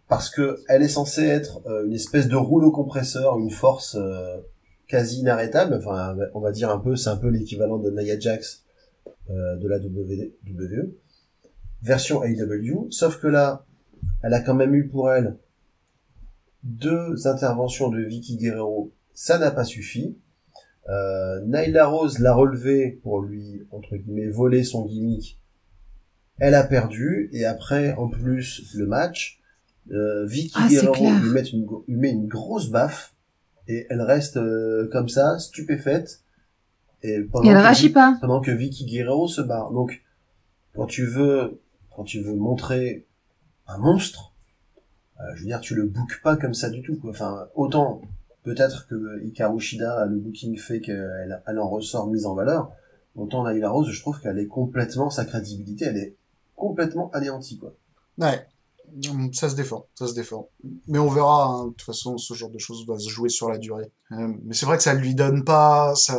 Parce que elle est censée être euh, une espèce de rouleau compresseur, une force euh, quasi inarrêtable. Enfin, on va dire un peu, c'est un peu l'équivalent de Nia Jax de la WWE, version AEW. Sauf que là, elle a quand même eu pour elle deux interventions de Vicky Guerrero. Ça n'a pas suffi. Euh, Nyla Rose l'a relevé pour lui, entre guillemets, voler son gimmick. Elle a perdu, et après, en plus, le match, euh, Vicky Ah, Guerrero lui met, une, gro- lui met une grosse baffe, et elle reste euh, comme ça, stupéfaite. Et, pendant Et elle rachit pas. pendant que Vicky Guerrero se barre. Donc, quand tu veux, quand tu veux montrer un monstre, je veux dire, tu le bookes pas comme ça du tout. Quoi. Enfin, autant peut-être que Hikaru Shida, le booking fait qu'elle elle en ressort mise en valeur, autant Naila Rose, je trouve qu'elle est complètement, sa crédibilité, elle est complètement anéantie. Quoi. Ouais. Hum, Ça se défend, ça se défend. Mais on verra, hein, de toute façon, ce genre de choses va se jouer sur la durée. Euh, mais c'est vrai que ça lui donne pas, ça,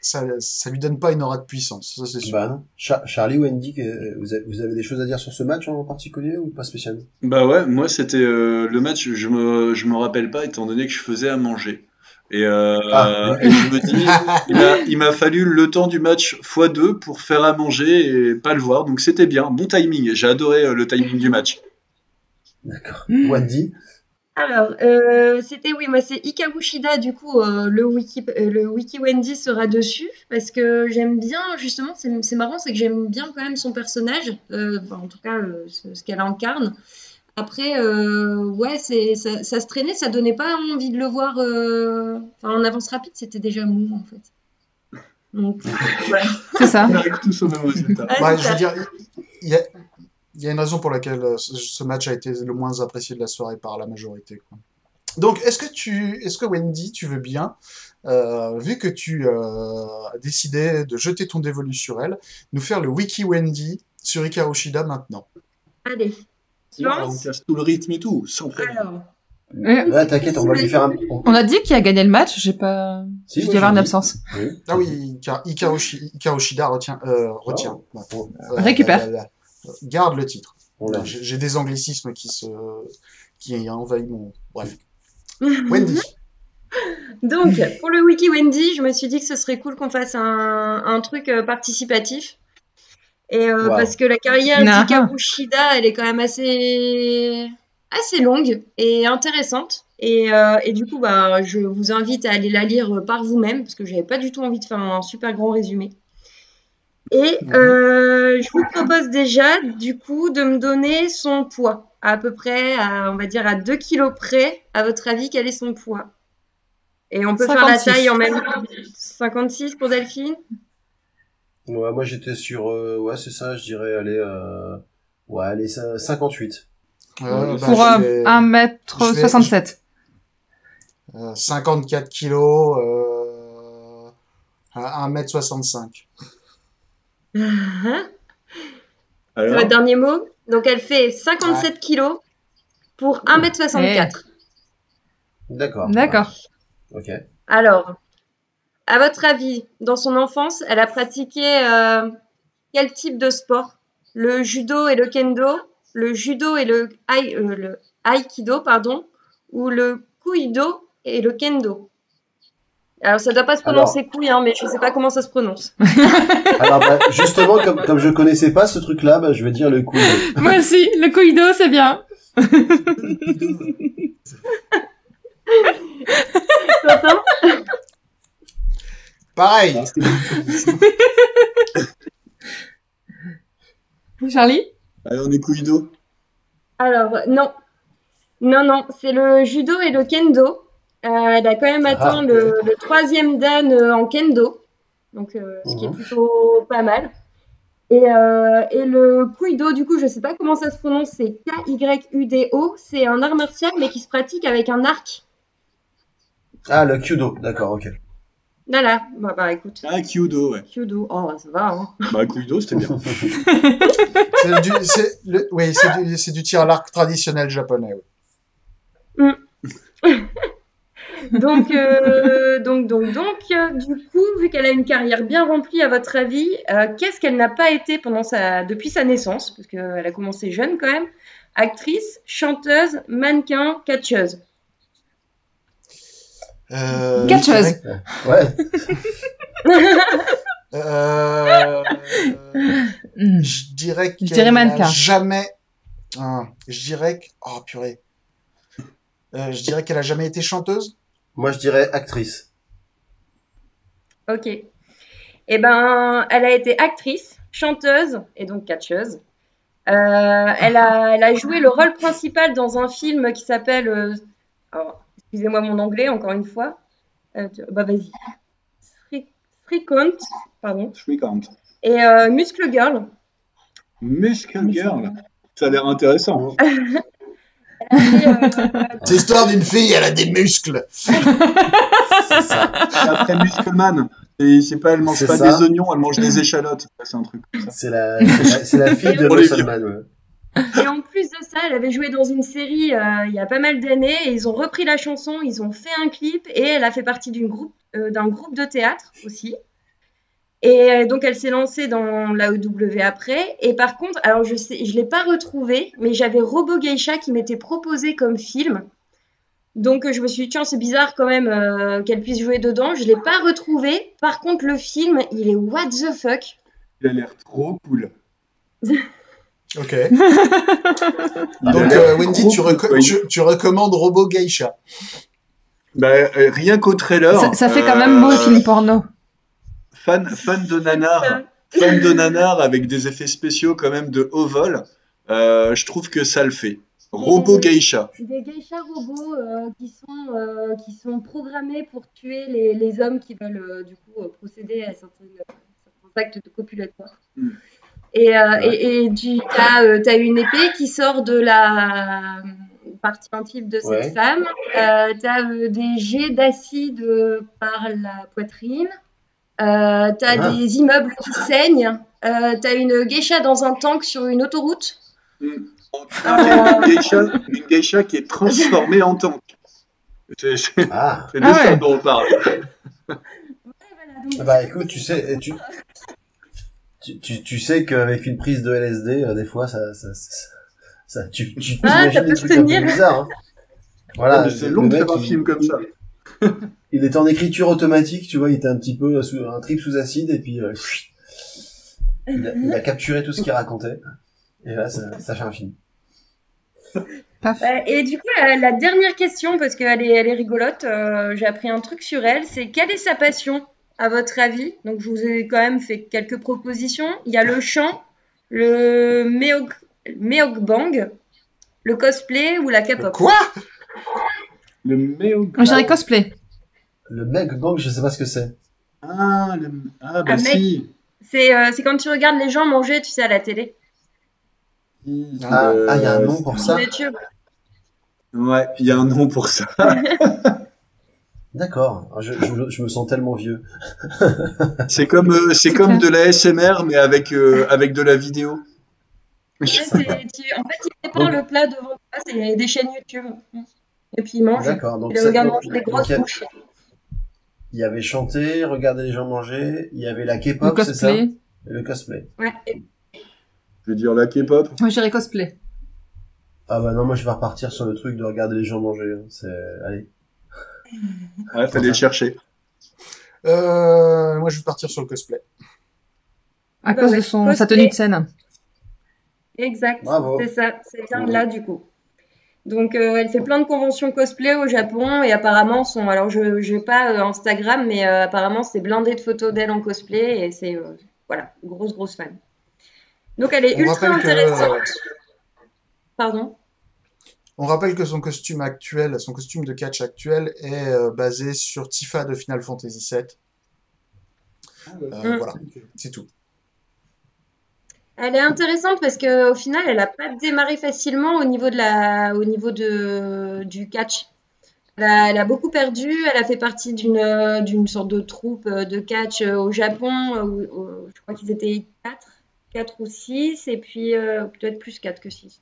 ça, ça lui donne pas une aura de puissance, ça c'est sûr. Bah. Char- Charlie Wendy, que- vous avez, vous avez des choses à dire sur ce match en particulier ou pas spécialement? Bah ouais, moi c'était euh, le match, je me, je me rappelle pas étant donné que je faisais à manger. Et, euh, Ah, (laughs) et je me dis, il m'a, il m'a fallu le temps du match x2 pour faire à manger et pas le voir, donc c'était bien, bon timing, j'ai adoré euh, le timing du match. D'accord. Mm. Wendy Alors, euh, c'était, oui, moi c'est Hikaru Shida, du coup, euh, le, wiki, euh, le Wiki Wendy sera dessus, parce que j'aime bien, justement, c'est marrant, c'est que j'aime bien quand même son personnage, euh, enfin, en tout cas, euh, ce, ce qu'elle incarne. Après, euh, ouais, c'est, ça, ça se traînait, ça donnait pas envie de le voir, euh, enfin, en avance rapide, c'était déjà mou, en fait. Donc, (laughs) voilà. C'est ça. On arrive tous au même résultat. Ah, Ouais, je veux ça. dire, il y a, il y a une raison pour laquelle euh, ce, match a été le moins apprécié de la soirée par la majorité. quoi. Donc, est-ce que tu, est-ce que Wendy, tu veux bien, euh, vu que tu euh, as décidé de jeter ton dévolu sur elle, nous faire le wiki Wendy sur Hikaru Shida maintenant? Allez, tu Ah, on casse tout le rythme et tout, sans problème. Alors, Euh, Ouais, t'inquiète, on va lui faire un... on- On a dit qui a gagné le match, j'ai pas. Si, j'ai dû avoir une absence. Oui. Ah oui, Hika- Hikaru, Shi- Hikaru Shida retient, euh, retient. Oh. Euh, Récupère. là, là, là. Garde le titre. l'a J'ai des anglicismes qui se, qui envahissent mon. Bref. (laughs) Wendy. Donc, pour le Wiki Wendy, je me suis dit que ce serait cool qu'on fasse un, un truc euh, participatif. Et euh, Wow. parce que la carrière Ah. d'Hikaru Shida, elle est quand même assez, assez longue et intéressante. Et, euh, et du coup, bah, je vous invite à aller la lire par vous-même, parce que j'avais pas du tout envie de faire un super grand résumé. Et Mhm. euh, je vous propose déjà, du coup, de me donner son poids. À peu près, à, on va dire à 2 kilos près. À votre avis, quel est son poids? Et on peut faire la 56. taille en même 56 pour Delphine? Ouais, moi j'étais sur... euh, ouais, c'est ça, je dirais, allez... Euh... Ouais, allez, ça- 58. Euh, bah, Pour je euh, vais- 1m67. euh, 54 kilos, euh, à 1m65. C'est Alors, votre dernier mot Donc elle fait 57 kilos pour 1m64. D'accord. D'accord. Ok. Alors, à votre avis, dans son enfance, elle a pratiqué euh, quel type de sport? Le judo et le kendo Le judo et le, ai- euh, le aikido, pardon Ou le kuido et le kendo? Alors, ça doit pas se prononcer couille, hein, mais je sais pas comment ça se prononce. (laughs) Alors, bah, justement, comme, comme je connaissais pas ce truc-là, bah, je vais dire le coup. (laughs) Moi aussi, le Koido, c'est bien. Pareil. Charlie? Allez, on est Kuido. Alors, non. Non, non, c'est le judo et le kendo. Euh, elle a quand même atteint Ah, le, le troisième dan euh, en kendo, donc euh, ce qui est Mhm. plutôt pas mal. Et, euh, et le kuido, du coup, je sais pas comment ça se prononce, c'est K-Y-U-D-O. C'est un art martial, mais qui se pratique avec un arc. Ah, le Kyudo, d'accord, ok. Voilà, bah, bah écoute, Ah, Kyudo, ouais. Kudo, oh, ça va, hein. Bah, Kuido, c'était bien. (laughs) C'est du, c'est le- oui, c'est du, c'est du tir à l'arc traditionnel japonais. oui. (laughs) Donc, euh, donc, donc, donc, euh, du coup, vu qu'elle a une carrière bien remplie, à votre avis, euh, qu'est-ce qu'elle n'a pas été pendant sa, depuis sa naissance, parce qu'elle a commencé jeune quand même, actrice, chanteuse, mannequin, catcheuse. Euh, Catcheuse. je dirais- Ouais, (laughs) je dirais Je mannequin. jamais. Ah, je dirais que. Oh purée. Euh, je dirais qu'elle a jamais été chanteuse. Moi je dirais actrice. Ok. Eh ben, elle a été actrice, chanteuse et donc catcheuse. Euh, elle, a, elle a joué le rôle principal dans un film qui s'appelle. euh, excusez-moi mon anglais, encore une fois. Euh, bah, vas-y. Count, pardon. Count. Et euh, Muscle Girl. Muscle Girl. Ça a l'air intéressant. (laughs) C'est l'histoire d'une fille, elle a des muscles. C'est ça. Et après Muscleman. Et c'est pas, elle mange pas ça. des oignons, elle mange des échalotes. C'est un truc. C'est la, c'est la, fille de Pour les Muscle Man, ouais. Et en plus de ça, elle avait joué dans une série euh, il y a pas mal d'années et ils ont repris la chanson, ils ont fait un clip et elle a fait partie d'une groupe, euh, d'un groupe de théâtre aussi. Et euh, donc elle s'est lancée dans l'AEW après. Et par contre, alors je sais, je l'ai pas retrouvé, mais j'avais Robo Geisha qui m'était proposé comme film. Donc je me suis dit tiens c'est bizarre quand même euh, qu'elle puisse jouer dedans. Je l'ai pas retrouvé. Par contre le film il est what the fuck. Il a l'air trop cool. (laughs) Ok. (laughs) Donc euh, Wendy, tu, reco- tu, tu recommandes Robo Geisha? Bah, euh, rien qu'au trailer. Ça, ça fait quand même beau film porno. Fan, fan de nanar. fan de nanar avec des effets spéciaux quand même de haut vol. Euh, je trouve que ça le fait. Robot Geisha. Des geishas robots euh, qui, sont, euh, qui sont programmés pour tuer les, les hommes qui veulent euh, du coup euh, procéder à certains actes de copulatoire. Mm. Et, euh, et, et tu as, une épée qui sort de la partie intime de cette Ouais. femme. Euh, tu as des jets d'acide par la poitrine. Euh, tu as Ah. des immeubles qui saignent. Euh, tu as une geisha dans un tank sur une autoroute. Une geisha, une geisha qui est transformée en tank. C'est Ah, c'est de Ah ça dont on parle. Donc- bah écoute, tu sais, tu, tu, tu, tu sais qu'avec une prise de LSD, euh, des fois, ça, ça, ça, ça- tu, tu Ah, peut des se trucs un peu tenir. bizarres. Hein. Voilà, c'est long de faire un il- film comme ça. (laughs) Il était en écriture automatique, tu vois, il était un petit peu sous un trip sous acide et puis euh, il, a, il a capturé tout ce qu'il racontait. Et là, ça, ça fait un film. Paf. Euh, et du coup, la, la dernière question, parce qu'elle est, elle est rigolote, euh, j'ai appris un truc sur elle, c'est quelle est sa passion, à votre avis? Donc, je vous ai quand même fait quelques propositions. Il y a le chant, le meok, meokbang, le cosplay ou la K-pop? Quoi? Le Meo. Moi, je dirais cosplay. Le mec gang, je sais pas ce que c'est. Ah, le... ah bah Un mec. si. C'est euh, c'est quand tu regardes les gens manger, tu sais, à la télé. Ah, Euh, ah, il y a un nom pour ça. YouTube. Ouais, il y a un nom pour ça. (laughs) D'accord. Ah, Je, je, je me sens tellement vieux. (laughs) C'est comme, euh, c'est comme de la SMR, mais avec, euh, avec de la vidéo. Ouais, c'est- tu- en fait, il prépare Donc- le plat devant toi, c'est- il des chaînes YouTube. Et puis il mange. D'accord. Donc, Il ça- regarde donc- manger des grosses il bouches. Il y avait chanter, regarder les gens manger, il y avait la K-pop, c'est ça? le cosplay. Ouais. Je veux dire la K-pop. Moi, je dirais cosplay. Ah bah non, moi je vais repartir sur le truc de regarder les gens manger. hein. C'est allez. Ouais, fallait le chercher. euh, Moi, je vais partir sur le cosplay. À cause de son, cosplay. sa tenue de scène. Exact, Bravo. c'est ça, c'est bien là du coup. Donc euh, elle fait plein de conventions cosplay au Japon et apparemment son, alors je j'ai pas euh, Instagram mais euh, apparemment c'est blindé de photos d'elle en cosplay et c'est euh, voilà grosse grosse fan. Donc elle est On ultra que- intéressante. Pardon? On rappelle que son costume actuel, son costume de catch actuel est euh, basé sur Tifa de Final Fantasy VII. Euh, Mm. Voilà, c'est tout. Elle est intéressante parce que au final, elle a pas démarré facilement au niveau de la, au niveau de, du catch. Elle a, beaucoup perdu. Elle a fait partie d'une, d'une sorte de troupe de catch au Japon. où- je crois qu'ils étaient quatre, quatre ou six, et puis euh, peut-être plus quatre que six.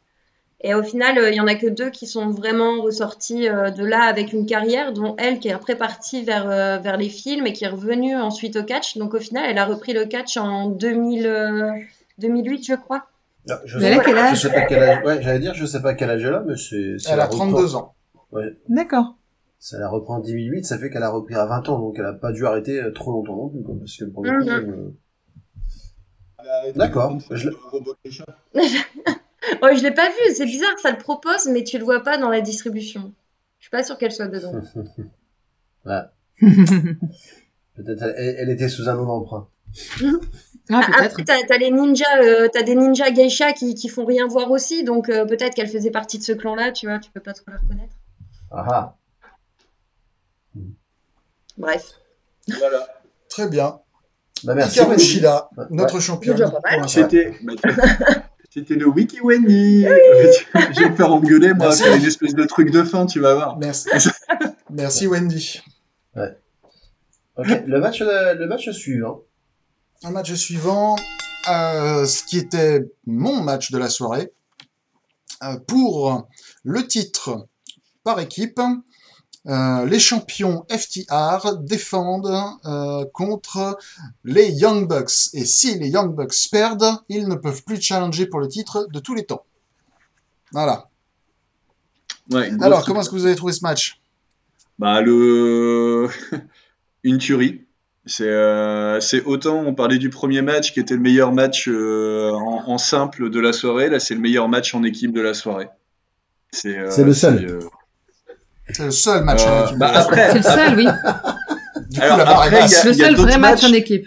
Et au final, euh, il y en a que deux qui sont vraiment ressortis euh, de là avec une carrière, dont elle qui est après partie vers, vers les films et qui est revenue ensuite au catch. Donc au final, elle a repris le catch en 2000, euh, 2008, je crois. Ah, je Mais sais- quel âge Je sais pas quel âge. Ouais, j'allais dire, je sais pas quel âge elle a, mais c'est. Elle a 32 ans. D'accord. Ça la reprend en 2008, ça fait qu'elle a repris à 20 ans, donc elle a pas dû arrêter euh, trop longtemps non plus, quoi, parce que pour le coup, Mhm. euh, D'accord. Je- (laughs) Oh, je l'ai pas vu, c'est bizarre, ça le propose, mais tu le vois pas dans la distribution. Je suis pas sûre qu'elle soit dedans. (laughs) (laughs) peut-être elle, elle- elle était sous un nom d'emprunt. Ah, peut-être. Après, t'as, t'as les ninjas, euh, t'as des ninjas geisha qui, qui font rien voir aussi, donc euh, peut-être qu'elle faisait partie de ce clan-là, tu vois, tu peux pas trop la reconnaître. Ah ah. Bref. Voilà. Très bien. Bah merci. Hikaru Shida, Ouais. notre champion. C'était (laughs) c'était le Wiki Wendy. (laughs) Je vais me faire engueuler, moi, Merci. faire une espèce de truc de fin, tu vas voir. Merci. (laughs) Merci Wendy. Ok, le match, euh, le match suivant. Un match suivant, euh, ce qui était mon match de la soirée, euh, pour le titre par équipe. euh, les champions FTR défendent euh, contre les Young Bucks. Et si les Young Bucks perdent, ils ne peuvent plus challenger pour le titre de tous les temps. Voilà. Ouais, Alors, comment est-ce que vous avez trouvé ce match? Bah le (laughs) une tuerie. C'est euh, c'est autant on parlait du premier match qui était le meilleur match euh, en, en simple de la soirée. Là, c'est le meilleur match en équipe de la soirée. C'est euh, C'est le seul. euh, C'est le seul match Euh, en équipe. bah C'est le seul, oui. (laughs) Du coup, alors la barre est après, il y basse. a- Le seul d'autres vrai match matchs. en équipe.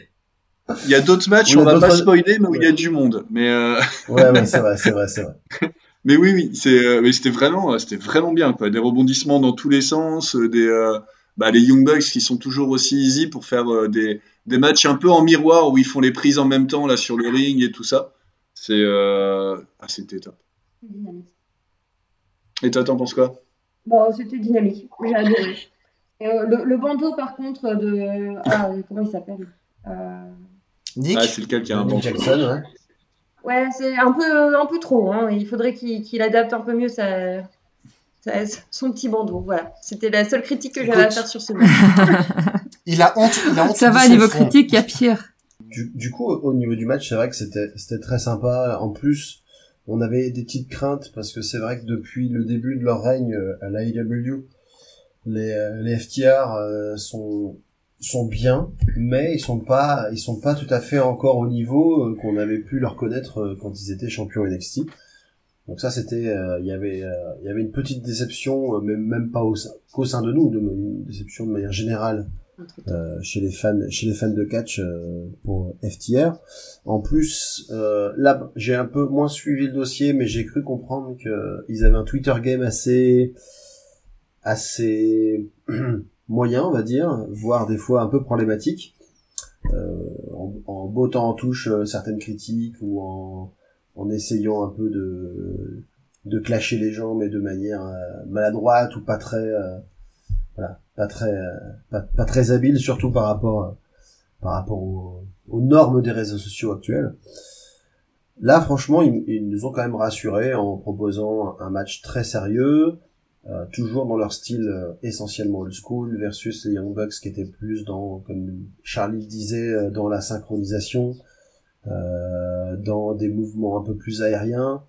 Il y a d'autres matchs, Oui, on a va pas spoiler, mais où il y a du monde. Mais euh, Ouais, ouais, c'est vrai, c'est vrai, c'est vrai. (laughs) Mais oui, oui, c'est, euh, mais c'était vraiment, c'était vraiment bien, quoi. Des rebondissements dans tous les sens, des, euh, bah, les Young Bucks qui sont toujours aussi easy pour faire euh, des, des matchs un peu en miroir où ils font les prises en même temps là sur le ring et tout ça. C'est, euh, ah, c'était top. Et toi, t'en penses quoi? Bon, c'était dynamique, j'ai adoré. Euh, le, le bandeau, par contre, de. Ah, (laughs) comment il s'appelle? Euh, Nick, Ah, c'est lequel qui a un bon Jackson, ouais. Ouais, c'est un peu, un peu trop. Hein. Il faudrait qu'il adapte un peu mieux sa- son petit bandeau. Voilà. C'était la seule critique que j'avais à faire sur ce match. (laughs) il a honte, il a honte Ça va, son niveau critique, il y a pire. Du, du coup, au niveau du match, c'est vrai que c'était c'était très sympa. En plus, on avait des petites craintes parce que c'est vrai que depuis le début de leur règne euh, à l'AEW, les, euh, les FTR euh, sont sont bien, mais ils sont pas ils sont pas tout à fait encore au niveau qu'on avait pu leur connaître quand ils étaient champions NXT. Donc ça, c'était euh, il y avait euh, il y avait une petite déception, euh, même même pas au sein, qu'au sein de nous, de, une déception de manière générale euh, chez les fans chez les fans de catch euh, pour FTR. En plus, euh, là j'ai un peu moins suivi le dossier, mais j'ai cru comprendre que ils avaient un Twitter game assez assez (clears throat) moyen, on va dire, voire des fois un peu problématique, euh, en, en bottant en touche certaines critiques ou en, en essayant un peu de de clasher les gens, mais de manière euh, maladroite ou pas très euh, voilà, pas très euh, pas, très habile, surtout par rapport euh, par rapport aux, normes des réseaux sociaux actuels. Là, franchement, ils, ils nous ont quand même rassurés en proposant un match très sérieux, euh, toujours dans leur style essentiellement old school, versus les Young Bucks qui étaient plus dans, comme Charlie disait, dans la synchronisation, dans des mouvements un peu plus aériens.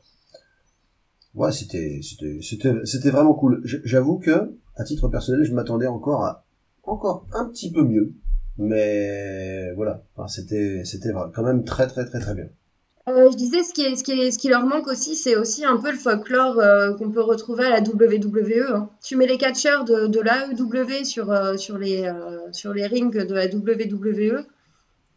Ouais, c'était c'était vraiment cool. J'avoue que à titre personnel, je m'attendais encore à encore un petit peu mieux, mais voilà, enfin, c'était c'était quand même très très très très bien. Euh, je disais, ce qui, ce, qui ce qui leur manque aussi, c'est aussi un peu le folklore euh, qu'on peut retrouver à la WWE. hein. Tu mets les catcheurs de, de l'AEW sur, euh, sur, les, euh, sur les rings de la WWE,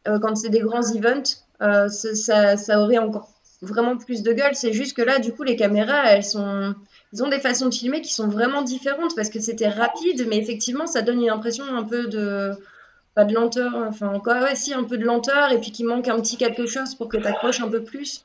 euh, quand c'est des grands events, euh, ça, ça aurait encore vraiment plus de gueule. C'est juste que là, du coup, les caméras, elles sont, ils ont des façons de filmer qui sont vraiment différentes parce que c'était rapide, mais effectivement, ça donne une impression un peu de, pas de lenteur, enfin, quoi, ouais, si, un peu de lenteur, et puis qu'il manque un petit quelque chose pour que tu accroches un peu plus.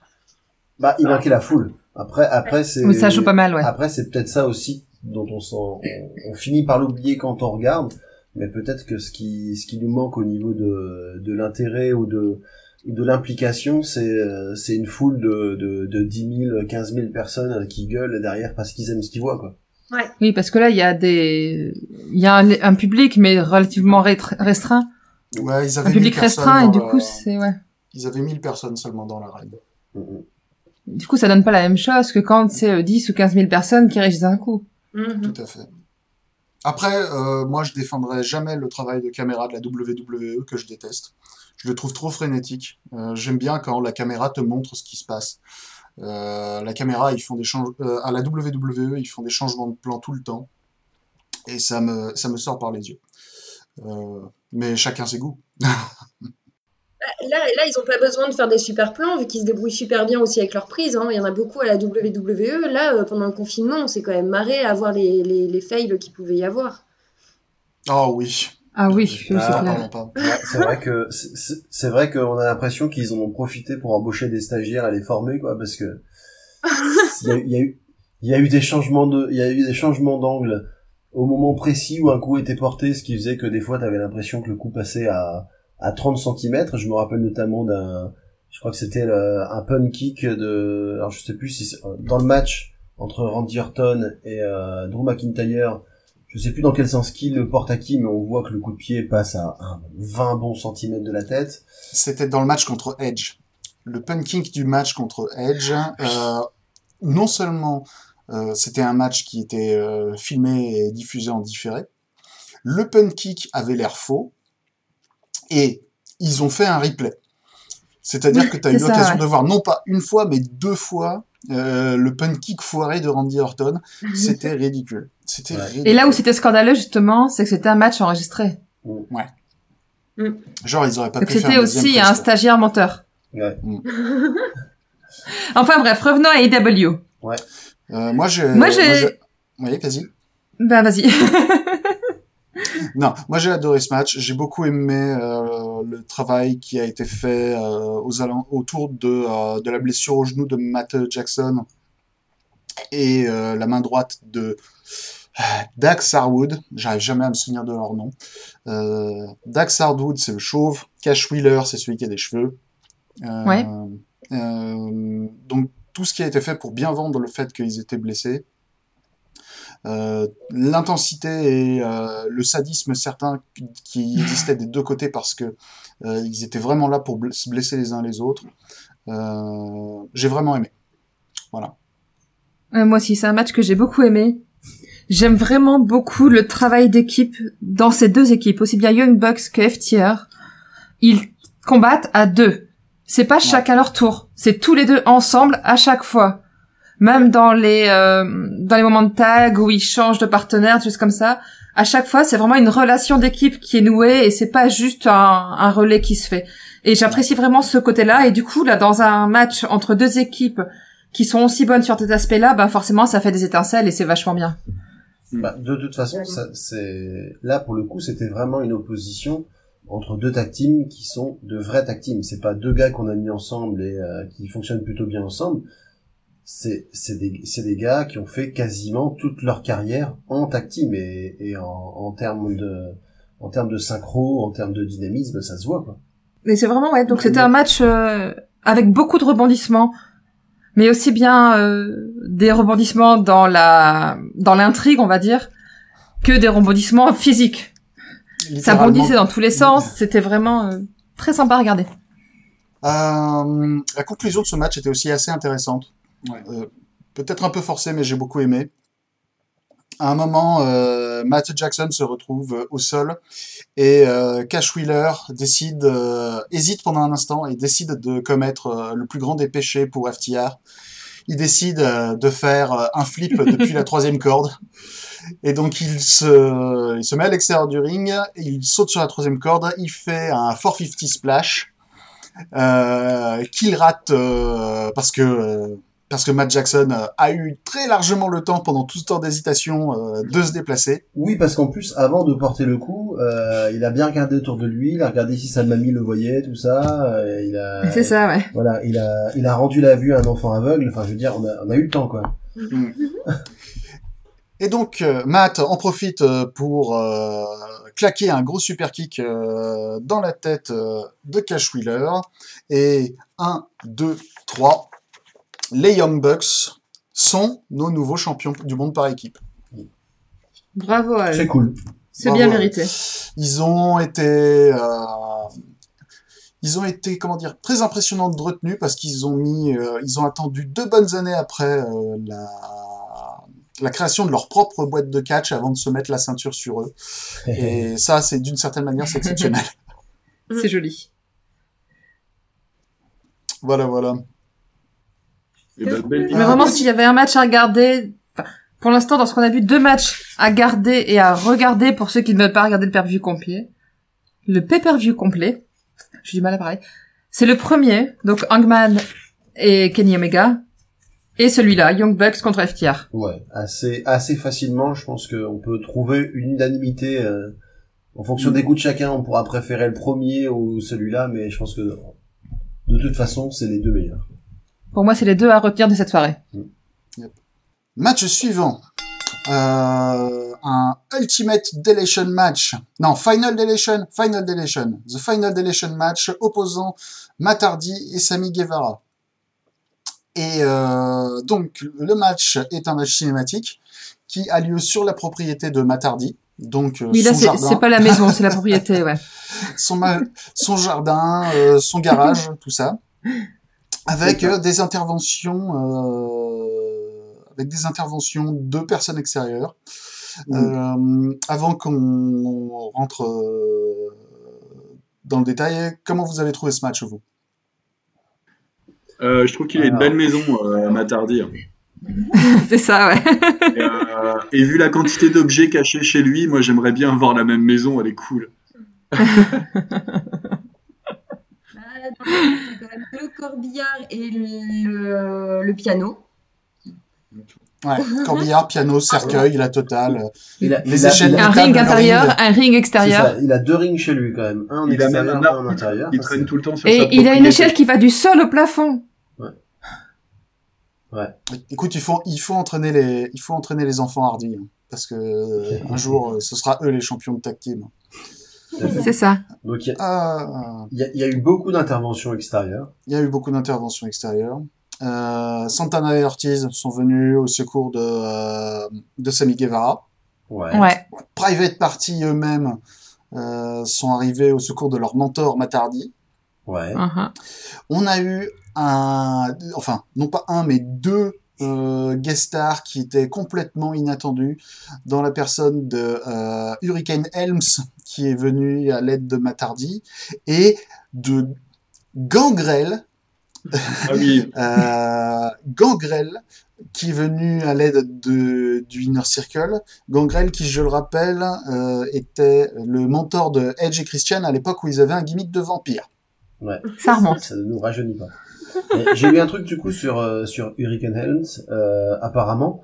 Bah, il manquait la foule. Après, après, c'est. Oui, ça joue pas mal, ouais. Après, c'est peut-être ça aussi dont on s'en, on, on finit par l'oublier quand on regarde. Mais peut-être que ce qui, ce qui nous manque au niveau de, de l'intérêt ou de, de l'implication, c'est, euh, c'est une foule de, de, de 10 000, 15 000 personnes qui gueulent derrière parce qu'ils aiment ce qu'ils voient, quoi. Ouais. Oui, parce que là, il y a des, il y a un, un public, mais relativement restreint. Ouais, ils avaient Un public 1000 personnes restreint, et du coup, c'est, ouais. Ils avaient 1000 personnes seulement dans la raid. Mm, mm. Du coup, ça donne pas la même chose que quand c'est euh, 10 ou 15 000 personnes qui réagissent d'un coup. Mhm. Tout à fait. Après, euh, moi, je défendrai jamais le travail de caméra de la WWE que je déteste. Je le trouve trop frénétique. Euh, J'aime bien quand la caméra te montre ce qui se passe. Euh, la caméra, ils font des change... euh, à la WWE, ils font des changements de plan tout le temps, et ça me ça me sort par les yeux. Mais chacun ses goûts. (laughs) Là, là, ils ont pas besoin de faire des super plans, vu qu'ils se débrouillent super bien aussi avec leurs prises. hein. Il y en a beaucoup à la WWE. Là, euh, pendant le confinement, on s'est quand même marré à voir les, les, les fails qu'il pouvait y avoir. Oh oui. Ah oui, oui, Ah, c'est clair. Ouais, c'est vrai que c'est- vrai qu'on a l'impression qu'ils en ont profité pour embaucher des stagiaires et les former quoi parce que (laughs) il y a, il y a eu il y a eu des changements de il y a eu des changements d'angle. Au moment précis où un coup était porté ce qui faisait que des fois t'avais l'impression que le coup passait à à 30 cm je me rappelle notamment d'un je crois que c'était un pun kick de alors je sais plus si c'est- dans le match entre Randy Orton et euh, Drew McIntyre je sais plus dans quel sens qui le porte à qui, mais on voit que le coup de pied passe à un 20 bons centimètres de la tête. C'était dans le match contre Edge. Le punking du match contre Edge, euh, non seulement euh, c'était un match qui était euh, filmé et diffusé en différé, le pun kick avait l'air faux, et ils ont fait un replay. C'est-à-dire Oui, que tu as eu l'occasion ouais. de voir non pas une fois, mais deux fois euh, le pun kick foiré de Randy Orton. (laughs) C'était ridicule. C'était Ouais. ridicule. Et là où c'était scandaleux, justement, c'est que c'était un match enregistré. Genre, ils auraient pas Donc pu faire c'était aussi un stagiaire menteur. Ouais. (laughs) Enfin bref, revenons à AEW. Euh, moi, j'ai... Moi, j'ai- Oui, vas-y. Ben vas-y. (laughs) Non, moi j'ai adoré ce match. J'ai beaucoup aimé euh, le travail qui a été fait euh, aux autour de, euh, de la blessure au genou de Matt Jackson et la main droite de Dax Harwood. J'arrive jamais à me souvenir de leur nom. Dax Harwood, c'est le chauve. Cash Wheeler, c'est celui qui a des cheveux. Ouais. donc tout ce qui a été fait pour bien vendre le fait qu'ils étaient blessés. Euh, l'intensité et euh, le sadisme certain qui existait des deux côtés parce que euh, ils étaient vraiment là pour se blesser les uns les autres. Euh, j'ai vraiment aimé. Voilà. Euh, moi aussi, c'est un match que j'ai beaucoup aimé. J'aime vraiment beaucoup le travail d'équipe dans ces deux équipes, aussi bien Young Bucks que FTR. Ils combattent à deux. C'est pas chacun leur tour. C'est tous les deux ensemble à chaque fois. Même dans les euh, dans les moments de tag où ils changent de partenaire, choses comme ça. À chaque fois, c'est vraiment une relation d'équipe qui est nouée et c'est pas juste un, un relais qui se fait. Et j'apprécie vraiment ce côté-là. Et du coup, là, dans un match entre deux équipes qui sont aussi bonnes sur cet aspect-là, bah forcément, ça fait des étincelles et c'est vachement bien. Bah, de toute façon, ça, c'est là pour le coup, c'était vraiment une opposition entre deux tag teams qui sont de vrais tag teams. C'est pas deux gars qu'on a mis ensemble et euh, qui fonctionnent plutôt bien ensemble. C'est c'est des c'est des gars qui ont fait quasiment toute leur carrière en tag team et, et en, en termes de en termes de synchro, en termes de dynamisme, ça se voit quoi. Et c'est vraiment ouais. Donc c'était un match euh, avec beaucoup de rebondissements, mais aussi bien euh, des rebondissements dans la dans l'intrigue, on va dire, que des rebondissements physiques. Ça bondissait dans tous les sens. C'était vraiment euh, très sympa à regarder. Euh, la conclusion de ce match était aussi assez intéressante. Ouais. Euh, Peut-être un peu forcée, mais j'ai beaucoup aimé. À un moment, euh, Matt Jackson se retrouve euh, au sol et euh, Cash Wheeler décide, hésite pendant un instant et décide de commettre le plus grand des péchés pour FTR. Il décide de faire un flip (laughs) depuis la troisième corde. Et donc il se, il se met à l'extérieur du ring, il saute sur la troisième corde, il fait un 450 splash euh, qu'il rate euh, parce que euh, parce que Matt Jackson euh, a eu très largement le temps pendant tout ce temps d'hésitation euh, de se déplacer. Oui, parce qu'en plus, avant de porter le coup, euh, il a bien regardé autour de lui, il a regardé si sa mamie le voyait, tout ça. euh, il a, C'est ça, ouais. Voilà, il a, il a rendu la vue à un enfant aveugle. Enfin, je veux dire, on a, on a eu le temps, quoi. Et donc euh, Matt en profite euh, pour euh, claquer un gros super kick euh, dans la tête euh, de Cash Wheeler. Et 1, 2, 3, les Young Bucks sont nos nouveaux champions du monde par équipe. Bravo à C'est eux. cool. C'est bien mérité. Ils ont été, euh, ils ont été, comment dire, très impressionnants de retenue parce qu'ils ont mis, euh, ils ont attendu deux bonnes années après euh, la, la création de leur propre boîte de catch avant de se mettre la ceinture sur eux. (laughs) Et ça, c'est d'une certaine manière, c'est exceptionnel. (laughs) C'est joli. voilà, voilà. Et bah, belle Mais vraiment, s'il y avait un match à regarder, enfin, pour l'instant, dans ce qu'on a vu, deux matchs à garder et à regarder pour ceux qui ne veulent pas regarder le pay-per-view complet. Le pay-per-view complet, j'ai du mal à parler, c'est le premier, donc Hangman et Kenny Omega, et celui-là, Young Bucks contre FTR. Ouais, assez, assez facilement, je pense qu'on peut trouver une unanimité. euh, en fonction des goûts de chacun, on pourra préférer le premier ou celui-là, mais je pense que de toute façon, c'est les deux meilleurs. Pour moi, c'est les deux à retenir de cette soirée. Match suivant. Euh, un Ultimate Deletion match. Non, Final Deletion. Final Deletion. The Final Deletion match opposant Matt Hardy et Sami Guevara. Et euh, donc, le match est un match cinématique qui a lieu sur la propriété de Matt Hardy. Donc, euh, Oui, là, son c'est pas la maison, c'est la (laughs) propriété, ouais. son, jardin, euh, son garage, (laughs) tout ça. Avec euh, des interventions, euh, avec des interventions de personnes extérieures. Euh, avant qu'on rentre dans le détail, comment vous avez trouvé ce match, vous? Euh, je trouve qu'il a une belle maison, euh, Matt Hardy. (laughs) c'est ça, ouais. Et, euh, et vu la quantité d'objets cachés chez lui, moi j'aimerais bien avoir la même maison, elle est cool. (laughs) (laughs) Le corbillard et le, le piano. Ouais, corbillard, piano, cercueil, la totale. Il a, Les il a- échelles- il a- Un ring intérieur, ring. un ring extérieur. ça, il a deux rings chez lui quand même, un Il a même un un intérieur. Il traîne tout le temps sur sa Et il a une échelle qui va du sol au plafond. Écoute, il faut, il faut entraîner les, il faut entraîner les enfants hardis, hein, parce que euh, un jour, euh, ce sera eux les champions de tag team. C'est ça. Donc il y, a- Ah, il y a- il y a eu beaucoup d'interventions extérieures. il y a eu beaucoup d'interventions extérieures. Euh, Santana et Ortiz sont venus au secours de, euh, de Sammy Guevara. Ouais. Ouais. Private Party eux-mêmes euh, sont arrivés au secours de leur mentor Matt Hardy. Ouais. Mhm. On a eu un, enfin, non pas un, mais deux euh, guest stars qui étaient complètement inattendus dans la personne de euh, Hurricane Helms qui est venu à l'aide de Matt Hardy et de Gangrel, Ah oui, (laughs) euh, Gangrel qui est venu à l'aide de, du Inner Circle. Gangrel qui, je le rappelle, euh, était le mentor de Edge et Christian à l'époque où ils avaient un gimmick de vampire. Ouais. (laughs) Ça remonte. Ça ne nous rajeunit pas. J'ai lu un truc du coup sur euh, sur Hurricane Helms. Euh, apparemment,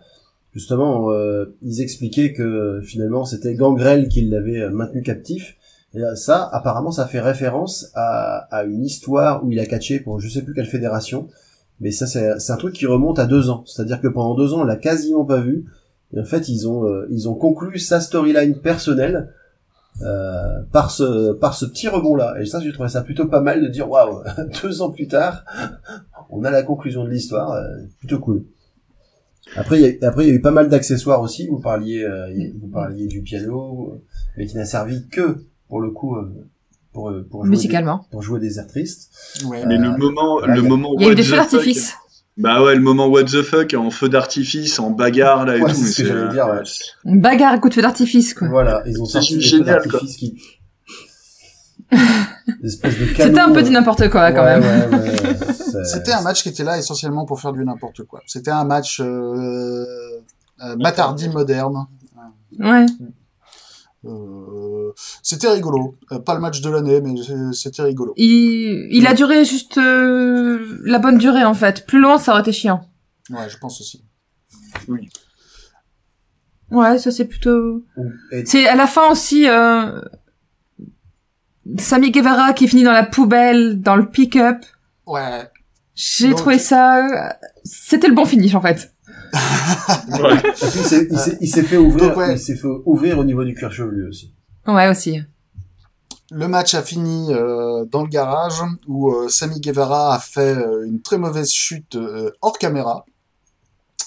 justement, euh, ils expliquaient que finalement c'était Gangrel qui l'avait euh, maintenu captif. Et euh, ça, apparemment, ça fait référence à, une histoire où il a catché pour je sais plus quelle fédération. Mais ça, c'est un truc qui remonte à deux ans. C'est-à-dire que pendant deux ans, on l'a quasiment pas vu. Et en fait, ils ont ils ont conclu sa storyline personnelle par ce par ce petit rebond là et ça j'ai trouvé ça plutôt pas mal de dire waouh (laughs) deux ans plus tard on a la conclusion de l'histoire euh, plutôt cool après il y a, après il y a eu pas mal d'accessoires aussi vous parliez euh, vous parliez du piano euh, mais qui n'a servi que pour le coup euh, pour euh, pour jouer Musicalement. des, pour jouer des airs tristes Ouais. mais le moment, le il y a- moment Il y a eu des the feux d'artifice. Bah ouais, le moment what the fuck, en feu d'artifice, en bagarre là et Ouais, tout. c'est ce que j'allais euh, dire, ouais. Une bagarre à coup de feu d'artifice, quoi. voilà ils ont C'est sorti des génial, feux d'artifice qui (laughs) espèces de C'était un peu du euh, n'importe quoi, quand ouais, même. ouais, ouais, (laughs) c'est- C'était un match qui était là essentiellement pour faire du n'importe quoi. C'était un match euh, euh, Matt Hardy moderne. Ouais. Euh, C'était rigolo. Euh, pas le match de l'année, mais c'était rigolo. Il, il a duré juste euh, la bonne durée en fait. Plus loin, ça aurait été chiant. Ouais, je pense aussi. Oui. Ouais, ça c'est plutôt. Et- C'est à la fin aussi. Euh... Sami Guevara qui finit dans la poubelle, dans le pick-up. Ouais. J'ai Donc- trouvé ça. C'était le bon finish en fait. Ouais. (laughs) Et puis, il s'est- fait ouvrir, Donc, ouais. il s'est fait ouvrir au niveau du cuir chevelu aussi. Ouais aussi. Le match a fini euh, dans le garage où euh, Sami Guevara a fait euh, une très mauvaise chute euh, hors caméra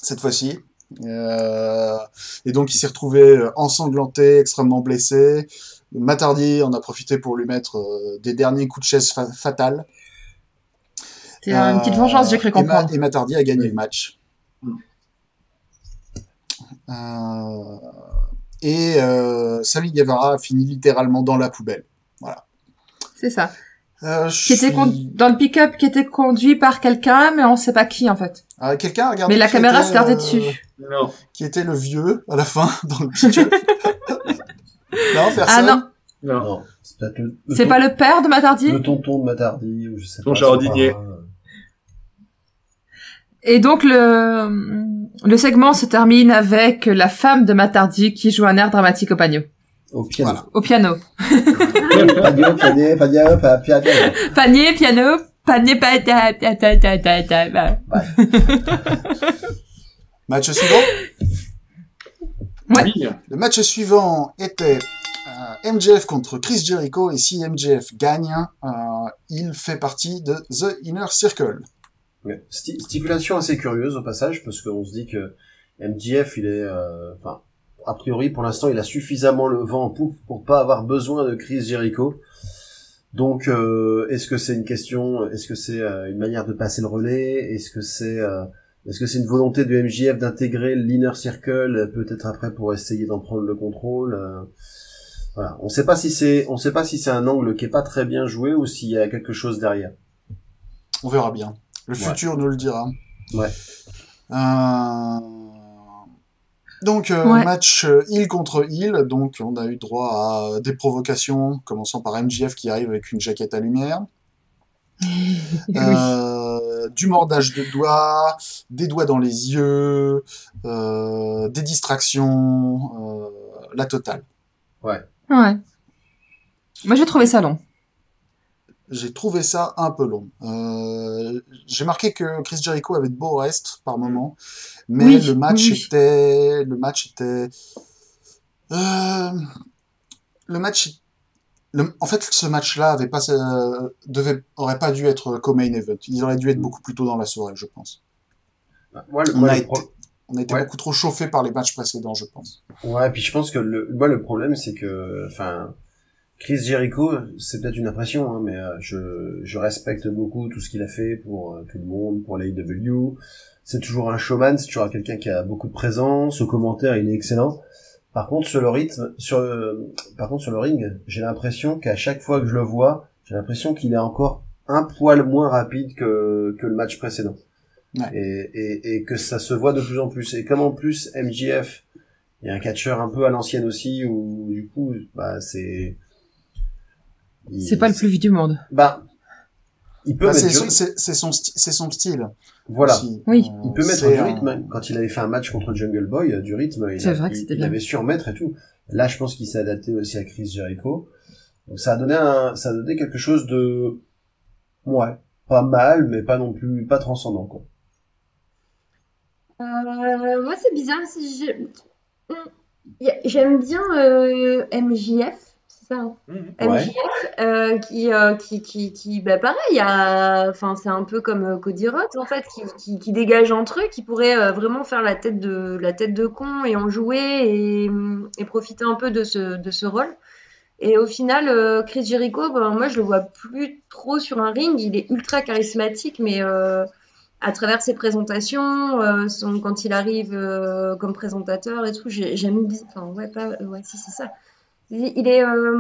cette fois-ci. Euh, et donc il s'est retrouvé euh, ensanglanté, extrêmement blessé. Matardi en a profité pour lui mettre euh, des derniers coups de chaise fa- fatals. C'était une petite Euh, vengeance, j'ai cru et Ma- comprendre. Et, Matardi a gagné Oui. le match. Euh, et euh, Sami Guevara a fini littéralement dans la poubelle. C'est ça. Euh, Qui était suis- dans le pick-up qui était conduit par quelqu'un, mais on sait pas qui en fait. Ah, Quelqu'un a regardé Mais la caméra se gardait euh, dessus. Non. Qui était le vieux à la fin (laughs) dans le pick-up (laughs) Non, personne. Ah non, Non. Non, c'est peut-être le, le c'est ton- pas le père de Matardi le tonton de Matardi ou je sais Ton pas. jardinier. parrain. Et donc le le segment se termine avec la femme de Matardi qui joue un air dramatique au piano. Au piano. Voilà. Au piano. (laughs) Panier, pagno, pa- piano. Panier, piano, panier, pa- ta- ta- ta- ta- ta- ta- ta. (laughs) Match suivant? Ouais. Oui. Le match suivant était euh, MJF contre Chris Jericho et si MJF gagne, euh, il fait partie de The Inner Circle. Ouais. Sti- stipulation assez curieuse au passage parce qu'on se dit que MJF il est, euh, enfin, a priori pour l'instant il a suffisamment le vent en poupe pour pas avoir besoin de Chris Jericho. Donc euh, est-ce que c'est une question, est-ce que c'est euh, une manière de passer le relais, est-ce que c'est euh, est-ce que c'est une volonté de MJF d'intégrer l'inner circle peut-être après pour essayer d'en prendre le contrôle euh, Voilà, on sait pas si c'est on sait pas si c'est un angle qui est pas très bien joué ou s'il y a quelque chose derrière. On verra bien. Le Ouais. futur nous le dira. Ouais. Euh, Donc, euh, Ouais. match euh, heel contre heel. Donc, on a eu droit à des provocations, commençant par MJF qui arrive avec une jaquette à lumière. (laughs) Euh, du mordage de doigts, des doigts dans les yeux, euh, des distractions, euh, la totale. Ouais. Moi j'ai trouvé ça long. J'ai trouvé ça un peu long. Euh, j'ai marqué que Chris Jericho avait de beaux restes par moment, mais Oui, le match oui. était, le match était, euh, le match, le- en fait, ce match-là avait pas, euh, devait, aurait pas dû être co-main event. Il aurait dû être beaucoup plus tôt dans la soirée, je pense. Moi, le, On moi, a le été, pro- on a été Ouais. beaucoup trop chauffé par les matchs précédents, je pense. Ouais, puis je pense que le, moi, le problème, c'est que, enfin, Chris Jericho, c'est peut-être une impression, hein, mais euh, je, je respecte beaucoup tout ce qu'il a fait pour euh, tout le monde, pour l'AEW. C'est toujours un showman, c'est toujours quelqu'un qui a beaucoup de présence. Au commentaire, il est excellent. Par contre, sur le rythme, sur, le- par contre, sur le ring, j'ai l'impression qu'à chaque fois que je le vois, j'ai l'impression qu'il est encore un poil moins rapide que, que le match précédent. Ouais. Et, et, et que ça se voit de plus en plus. Et comme en plus, MJF, il y a un catcheur un peu à l'ancienne aussi, où du coup, bah, c'est... C'est pas le plus vite du monde. Bah, il peut Bah, c'est, son, son style. Voilà. Oui. Il peut mettre du rythme. Quand il avait fait un match contre Jungle Boy, du rythme, il, a- vrai que il- avait surmettre et tout. Là, je pense qu'il s'est adapté aussi à Chris Jericho. Donc ça a donné un, ça a donné quelque chose de, ouais, pas mal, mais pas non plus, pas transcendant, quoi. Euh, moi, c'est bizarre. Hmm. J'aime bien euh, MJF, c'est ça, hein Ouais. MJF, euh, qui, euh, qui, qui, qui, bah pareil, enfin, c'est un peu comme euh, Cody Rhodes, en fait, qui, qui, qui dégage un truc, qui pourrait euh, vraiment faire la tête de, la tête de con et en jouer et, et profiter un peu de ce, de ce rôle. Et au final, euh, Chris Jericho, ben, moi, je le vois plus trop sur un ring. Il est ultra charismatique, mais euh, à travers ses présentations, euh, son, quand il arrive euh, comme présentateur et tout, j'ai- j'aime bien. Enfin, ouais, pas, ouais, si, c'est ça. Il est. euh,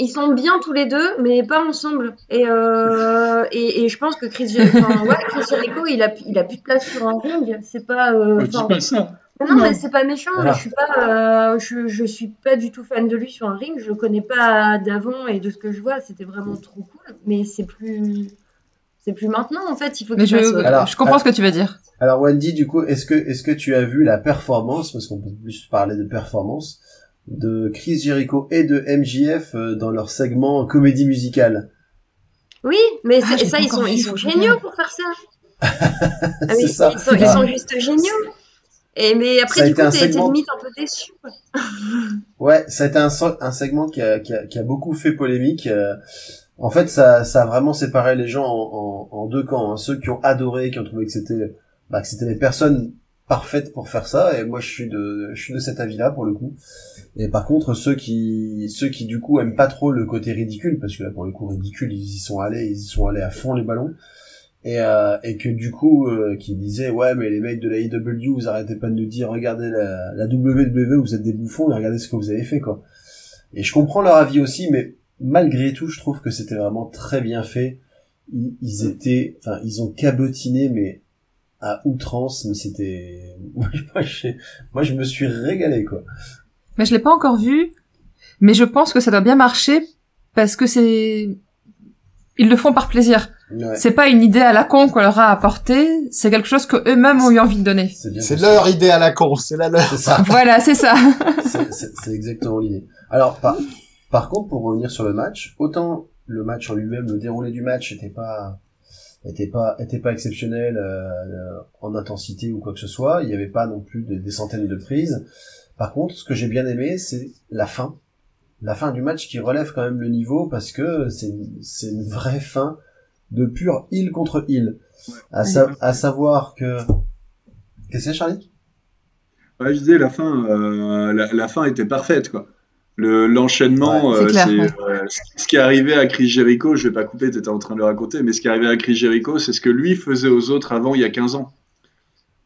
ils sont bien tous les deux, mais pas ensemble. Et, euh, et, et je pense que Chris, Jer- enfin, ouais, Chris Jericho, il a, il a plus de place sur un ring. C'est pas. euh, dis enfin, pas ça. Non, mais c'est pas méchant. Voilà. Je suis pas, euh, je, je suis pas du tout fan de lui sur un ring. Je le connais pas d'avant et de ce que je vois, c'était vraiment trop cool. Mais c'est plus, c'est plus maintenant en fait. Il faut Mais je, fasse- Alors, je comprends ce que tu veux dire. Alors Wendy, du coup, est-ce que est-ce que tu as vu la performance, parce qu'on peut plus parler de performance, de Chris Jericho et de MJF euh, dans leur segment comédie musicale Oui, mais Ah, ça, ça, ils sont, ils géniaux pour faire ça. (laughs) Ah, mais ça. Ils sont, ils sont juste géniaux. Et mais Ça a après, du été coup, t'es segment- limite un peu déçu. (laughs) Ouais, ça a été un, so- un segment qui a, qui, a, qui a beaucoup fait polémique. euh. En fait, ça, ça a vraiment séparé les gens en, en, en deux camps. hein. Ceux qui ont adoré, qui ont trouvé que c'était bah, que c'était les personnes parfaites pour faire ça. Et moi, je suis de, je suis de cet avis-là pour le coup. Et par contre, ceux qui, ceux qui du coup aiment pas trop le côté ridicule, parce que là, pour le coup, ridicule, ils y sont allés, ils y sont allés à fond les ballons. Et, euh, et que du coup, euh, qui disaient ouais, mais les mecs de la AEW, vous arrêtez pas de nous dire, regardez la, la WWE, vous êtes des bouffons, et regardez ce que vous avez fait, quoi. Et je comprends leur avis aussi, mais malgré tout, je trouve que c'était vraiment très bien fait. Ils, ils étaient, enfin, ils ont cabotiné, mais à outrance, mais c'était, (laughs) moi, je, moi, je me suis régalé, quoi. Mais je l'ai pas encore vu. Mais je pense que ça doit bien marcher parce que c'est, ils le font par plaisir. Ouais, C'est pas une idée à la con qu'on leur a apportée. C'est quelque chose que eux-mêmes ont eu envie de donner. c'est leur idée à la con, c'est la leur. C'est ça. (laughs) voilà, c'est ça. (laughs) C'est- exactement l'idée. Alors, par, par contre, pour revenir sur le match, autant le match en lui-même, le déroulé du match était pas était pas était pas exceptionnel euh, euh, en intensité ou quoi que ce soit. Il n'y avait pas non plus des, des centaines de prises. Par contre, ce que j'ai bien aimé, c'est la fin. La fin du match qui relève quand même le niveau parce que c'est une- c'est une vraie fin de pur heal contre heal. À, sa- à savoir que qu'est-ce que c'est Charlie? Ouais, je disais, la fin, euh, la, la fin était parfaite, quoi. Le, l'enchaînement, Ouais, c'est euh, c'est, ouais. euh, ce qui est arrivé à Chris Jericho, je vais pas couper, t'étais en train de le raconter, mais ce qui est arrivé à Chris Jericho, c'est ce que lui faisait aux autres avant il y a 15 ans.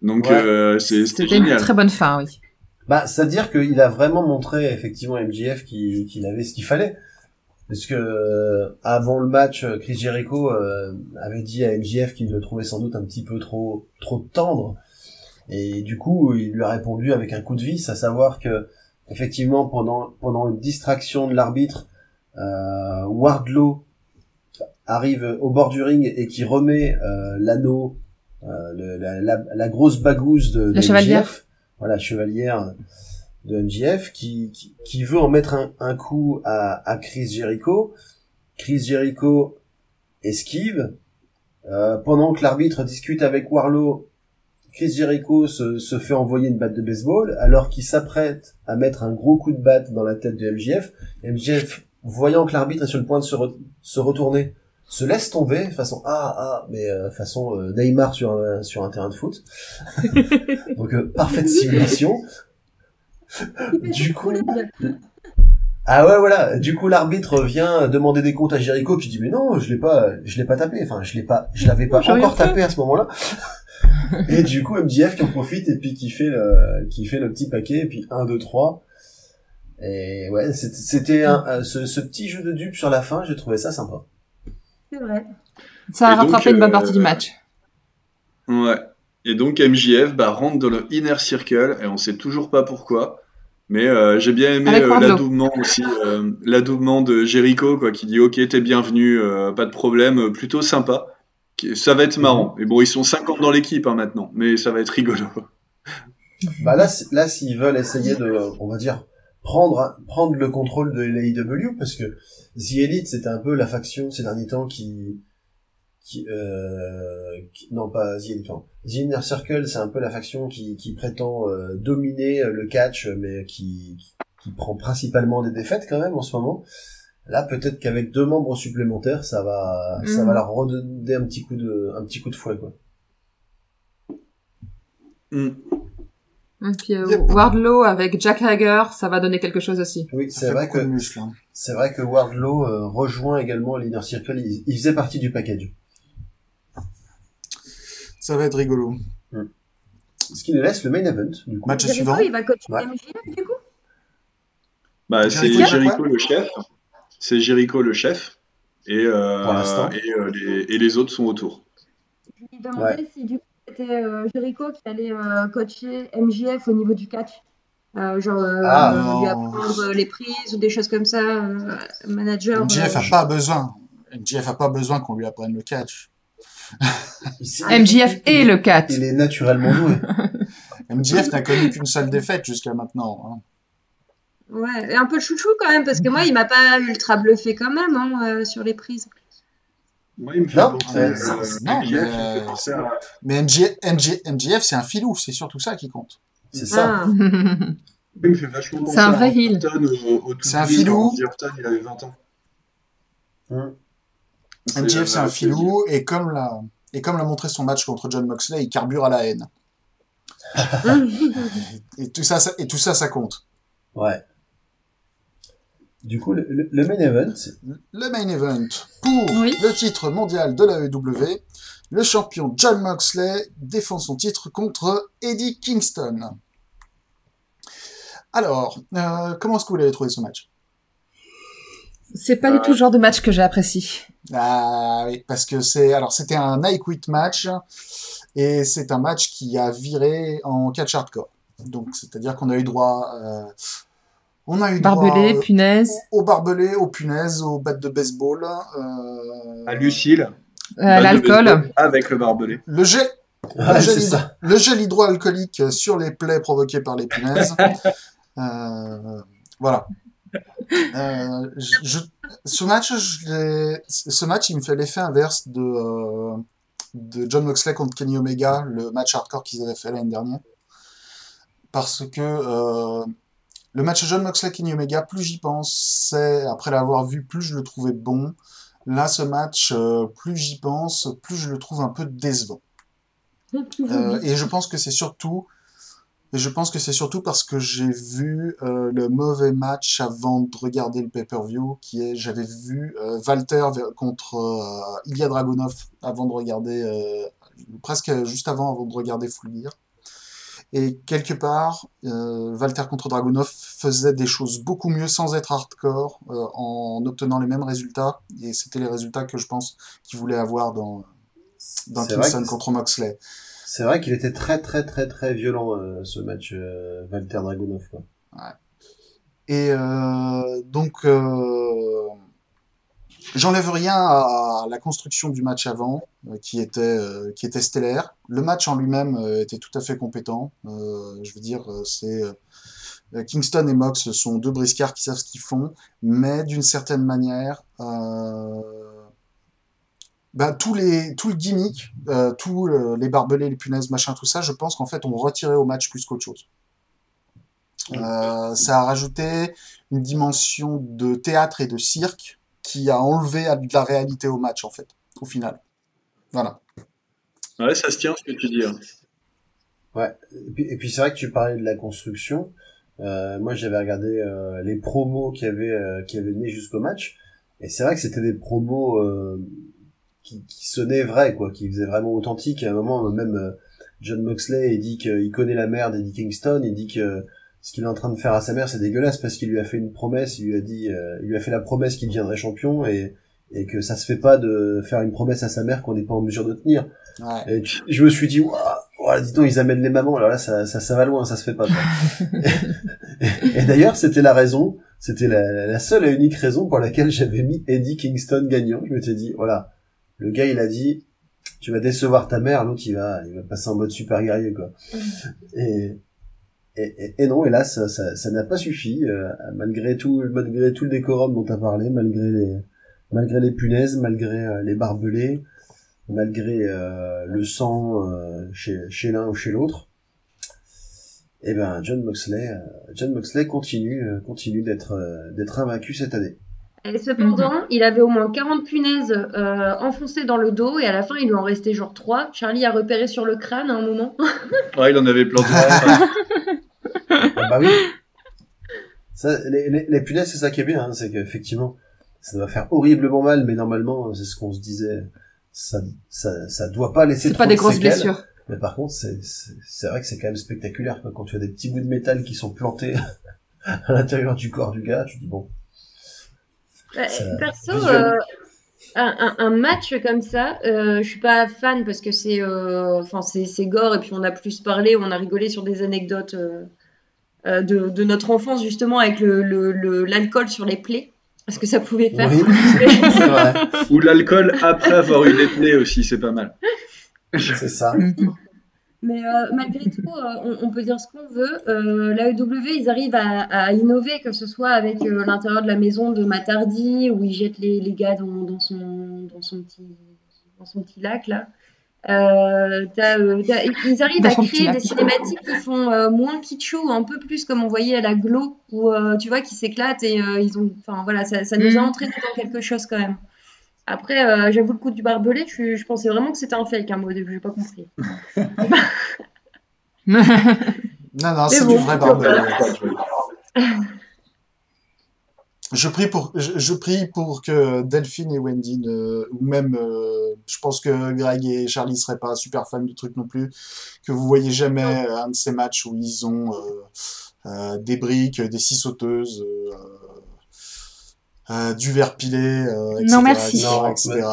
Donc, Ouais. euh, c'est, c'était une très bonne fin, oui. Bah, c'est-à-dire qu'il a vraiment montré effectivement à MJF qu'il qu'il avait ce qu'il fallait. Parce que euh, avant le match, Chris Jericho euh, avait dit à MJF qu'il le trouvait sans doute un petit peu trop trop tendre. Et du coup, il lui a répondu avec un coup de vis, à savoir que effectivement pendant pendant une distraction de l'arbitre, euh, Wardlow arrive au bord du ring et qui remet euh, l'anneau, euh, la, la, la grosse bagouze de, de La chevalière. MJF, voilà chevalière de MJF qui, qui, qui veut en mettre un, un coup à, à Chris Jericho. Chris Jericho esquive. Euh, pendant que l'arbitre discute avec Warlow, Chris Jericho se, se fait envoyer une batte de baseball alors qu'il s'apprête à mettre un gros coup de batte dans la tête de MJF. MJF, voyant que l'arbitre est sur le point de se, re- se retourner, se laisse tomber façon ah ah mais euh, façon euh, Neymar sur un, sur un terrain de foot. (laughs) Donc euh, parfaite simulation. Du coup, ah ouais voilà, du coup l'arbitre vient demander des comptes à Jericho puis il dit mais non, je l'ai pas je l'ai pas tapé, enfin je l'ai pas je l'avais pas encore tapé à ce moment-là. (laughs) et du coup MJF qui en profite et puis qui fait le qui fait le petit paquet et puis 1 2 3 et ouais, c'était- un, ce, ce petit jeu de dupe sur la fin, j'ai trouvé ça sympa. C'est vrai. Ça a Et donc, rattrapé une bonne euh, partie du match. Ouais. Et donc MJF bah, rentre dans le inner circle et on sait toujours pas pourquoi. Mais euh, j'ai bien aimé euh, l'adoubement aussi, euh, l'adoubement de Jericho quoi, qui dit ok t'es bienvenu, euh, pas de problème, plutôt sympa. Ça va être marrant. Et bon ils sont 50 dans l'équipe hein, maintenant, mais ça va être rigolo. (laughs) Bah là, là, s'ils veulent essayer de, on va dire, prendre, prendre le contrôle de l'AEW, parce que The Elite, c'était un peu la faction ces derniers temps qui, qui, euh, qui- non pas The Elite. The Inner Circle, c'est un peu la faction qui, qui prétend euh, dominer le catch, mais qui, qui prend principalement des défaites quand même en ce moment. Là, peut-être qu'avec deux membres supplémentaires, ça va, ça va leur redonner un petit coup de, un petit coup de fouet, quoi. Hmm. Et puis euh, Yep. Wardlow avec Jack Hager, ça va donner quelque chose aussi. Oui, c'est vrai que hein. C'est vrai que Wardlow euh, rejoint également l'Inner Circle, il, il faisait partie du package. Ça va être rigolo. Ce qui nous laisse le main event, du coup. Match Jericho, suivant. il va coacher Ouais. MJF du coup? Bah, c'est Jericho, le chef. C'est Jericho le chef. Et, euh, et, euh, les, et les autres sont autour. Je lui demandais Ouais. si du coup c'était euh, Jericho qui allait euh, coacher MJF au niveau du catch. Euh, genre, euh, Ah. euh, lui apprendre les prises ou des choses comme ça. euh, manager. MJF euh, a pas besoin. MJF a pas besoin qu'on lui apprenne le catch. (laughs) MJF et le 4. Il est naturellement doué. (laughs) MJF n'a connu qu'une seule défaite jusqu'à maintenant. hein. Ouais, et un peu chouchou quand même, parce que moi, il m'a pas ultra bluffé quand même hein, euh, sur les prises. Moi, il me fait Non, penser euh, à- c'est- non, MJF, mais, il me fait euh, penser à- Mais MJF, c'est un filou, c'est surtout ça qui compte. C'est ça. Ah. Il me fait vachement penser C'est un vrai tout C'est un filou. quand Randy Orton, il avait 20 ans. Hum. MJF, c'est un filou, et comme l'a, et comme l'a montré son match contre John Moxley, il carbure à la haine. (laughs) Et tout ça, ça- et tout ça, ça compte. Ouais. Du coup, le, main event, Le main event pour Oui. le titre mondial de la EW, le champion John Moxley défend son titre contre Eddie Kingston. Alors, euh, comment est-ce que vous l'avez trouvé ce match? C'est pas du tout le genre de match que j'apprécie. Ah oui, parce que c'est alors c'était un I Quit match et c'est un match qui a viré en catch hardcore. Donc c'est-à-dire qu'on a eu droit, euh, on a eu Barbelé, droit punaise, au barbelé, aux punaises, aux battes de baseball, euh, À Lucille. euh, de l'alcool. Avec le barbelé. le jet, le, gel ça. le gel hydroalcoolique sur les plaies provoquées par les punaises. (laughs) Euh, voilà. Euh, je, je- ce match, je ce match, il me fait l'effet inverse de, euh, de John Moxley contre Kenny Omega, le match hardcore qu'ils avaient fait l'année dernière. Parce que euh, le match John Moxley-Kenny Omega, plus j'y pensais, après l'avoir vu, plus je le trouvais bon. Là, ce match, euh, plus j'y pense, plus je le trouve un peu décevant. Euh, et je pense que c'est surtout, et je pense que c'est surtout parce que j'ai vu euh, le mauvais match avant de regarder le pay-per-view, qui est, j'avais vu Walter contre Ilya Dragunov avant de regarder, presque juste avant, avant de regarder Full Gear. Et quelque part, euh, Walter contre Dragunov faisait des choses beaucoup mieux sans être hardcore, euh, en obtenant les mêmes résultats. Et c'était les résultats que je pense qu'il voulait avoir dans, dans Kingston contre Moxley. C'est vrai qu'il était très très très très violent euh, ce match euh, Walter Dragunov quoi. Et euh, donc, euh, j'enlève rien à la construction du match avant, euh, qui était euh, qui était stellaire. Le match en lui-même euh, était tout à fait compétent. Je veux dire, c'est Kingston et Mox sont deux briscards qui savent ce qu'ils font, mais d'une certaine manière, ben, tous les tout le gimmick, tous les barbelés, les punaises, machin, tout ça, je pense qu'en fait, on retirait au match plus qu'autre chose. Ça a rajouté une dimension de théâtre et de cirque qui a enlevé de la réalité au match, en fait, au final. Voilà. Ouais, ça se tient ce que tu dis. hein. Ouais. Et puis, c'est vrai que tu parlais de la construction. Euh, moi j'avais regardé euh, les promos qui avaient euh, qui avaient mené jusqu'au match et c'est vrai que c'était des promos euh, qui, qui sonnaient vrais quoi, qui faisaient vraiment authentique. À un moment même euh, John Moxley il dit qu'il connaît la mère d'Eddie Kingston, il dit que ce qu'il est en train de faire à sa mère c'est dégueulasse parce qu'il lui a fait une promesse, il lui a dit, euh, il lui a fait la promesse qu'il deviendrait champion et et que ça se fait pas de faire une promesse à sa mère qu'on n'est pas en mesure de tenir. Ouais. Et tu- je me suis dit, waouh, dis donc, ils amènent les mamans. Alors là, ça, ça, ça va loin, ça se fait pas. (laughs) et et d'ailleurs, c'était la raison, c'était la, la seule et unique raison pour laquelle j'avais mis Eddie Kingston gagnant. Je m'étais dit, voilà, le gars, il a dit, tu vas décevoir ta mère, l'autre, il va, il va passer en mode super guerrier, quoi. Et, et, et, et non, hélas, ça, ça, ça n'a pas suffi, euh, malgré tout, malgré tout le décorum dont tu as parlé, malgré les, malgré les punaises, malgré euh, les barbelés, malgré euh, le sang euh, chez, chez l'un ou chez l'autre. Eh ben, John Moxley, euh, John Moxley continue, euh, continue d'être, euh, d'être invaincu cette année. Et cependant, il avait au moins 40 punaises euh, enfoncées dans le dos et à la fin, il lui en restait genre 3. Charlie a repéré sur le crâne à un moment. Ouais, il en avait planté. Ah (laughs) bah oui. Ça, les, les, les punaises, c'est ça qui est bien, hein, c'est qu'effectivement, ça doit faire horriblement mal, mais normalement, c'est ce qu'on se disait, ça, ça, ça doit pas laisser C'est pas de des grosses séquelles. blessures. Mais par contre, c'est, c'est, c'est vrai que c'est quand même spectaculaire, quoi. Quand tu as des petits bouts de métal qui sont plantés (laughs) à l'intérieur du corps du gars, tu dis bon. Euh, Ça- Perso, euh, un, match comme ça, euh, je suis pas fan parce que c'est euh, enfin c'est c'est gore et puis on a plus parlé, on a rigolé sur des anecdotes euh, de, de notre enfance justement avec le le- le- l'alcool sur les plaies, parce que ça pouvait faire. Oui, (laughs) vrai. Ou l'alcool après avoir eu des plaies aussi, c'est pas mal. C'est ça. Mais euh, malgré tout, euh, on, on peut dire ce qu'on veut. Euh, L'AEW, ils arrivent à, à innover, que ce soit avec euh, l'intérieur de la maison de Matardi, où ils jettent les, les gars dans, dans, son, dans, son petit, dans son petit lac, là. Euh, euh, ils arrivent à créer des cinématiques qui font euh, moins kitschou, un peu plus comme on voyait à la Glow, où euh, tu vois, qui s'éclatent et euh, ils ont, enfin voilà, ça, ça nous a Mhm. entraîné dans quelque chose quand même. Après, euh, j'avoue le coup du barbelé, je, je pensais vraiment que c'était un fake, hein, moi au début, j'ai pas compris. (laughs) (laughs) (laughs) Non, non, c'est bon, du vrai barbelé. Je prie pour, je, je prie pour que Delphine et Wendy ne, ou même, euh, je pense que Greg et Charlie seraient pas super fans du truc non plus, que vous voyez jamais un de ces matchs où ils ont euh, euh, des briques, des scie sauteuses, euh, euh, du verre pilé, euh, etc., Non, merci. etc., Non, etc.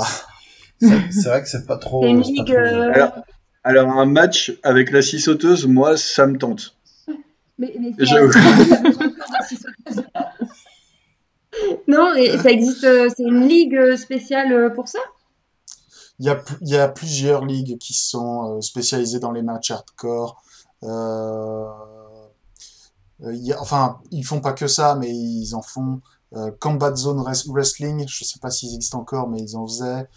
C'est c'est vrai que c'est pas trop. Pas ligue, trop- Alors, alors, un match avec la scie sauteuse, moi, ça me tente. Mais, mais. (laughs) non, ça existe, euh, c'est une ligue euh, spéciale euh, pour ça? Il y a, plusieurs ligues qui sont spécialisées dans les matchs hardcore. Enfin, ils font pas que ça, mais ils en font. Combat Zone Res- Wrestling, je sais pas s'ils existent encore, mais ils en faisaient.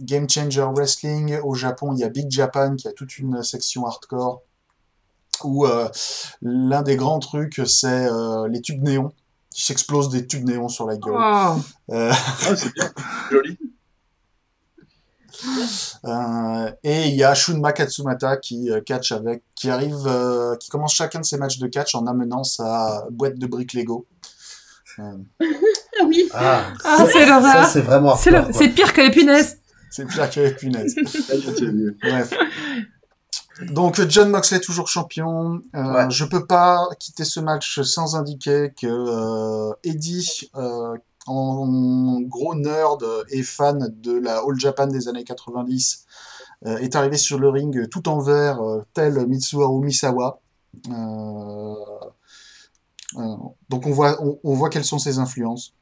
Game Changer Wrestling, au Japon, il y a Big Japan qui a toute une section hardcore. Où l'un des grands trucs, c'est les tubes néons. Ils s'explosent des tubes néons sur la gueule. Oh. Euh, Ah, c'est bien. Joli. Euh, et il y a Shunma Katsumata qui euh, catch avec, qui arrive, euh, qui commence chacun de ses matchs de catch en amenant sa boîte de briques Lego. Euh, Ah oui, Ah, Ah, c'est l'horreur. C'est vraiment C'est pire que les punaises. c'est pire que les punaises. Bref. Donc John Moxley toujours champion. Euh, Ouais. Je peux pas quitter ce match sans indiquer que euh, Eddie, euh, en gros nerd et fan de la All Japan des années 90, euh, est arrivé sur le ring tout en vert, tel Mitsuharu Misawa. Donc on voit, on, on voit quelles sont ses influences.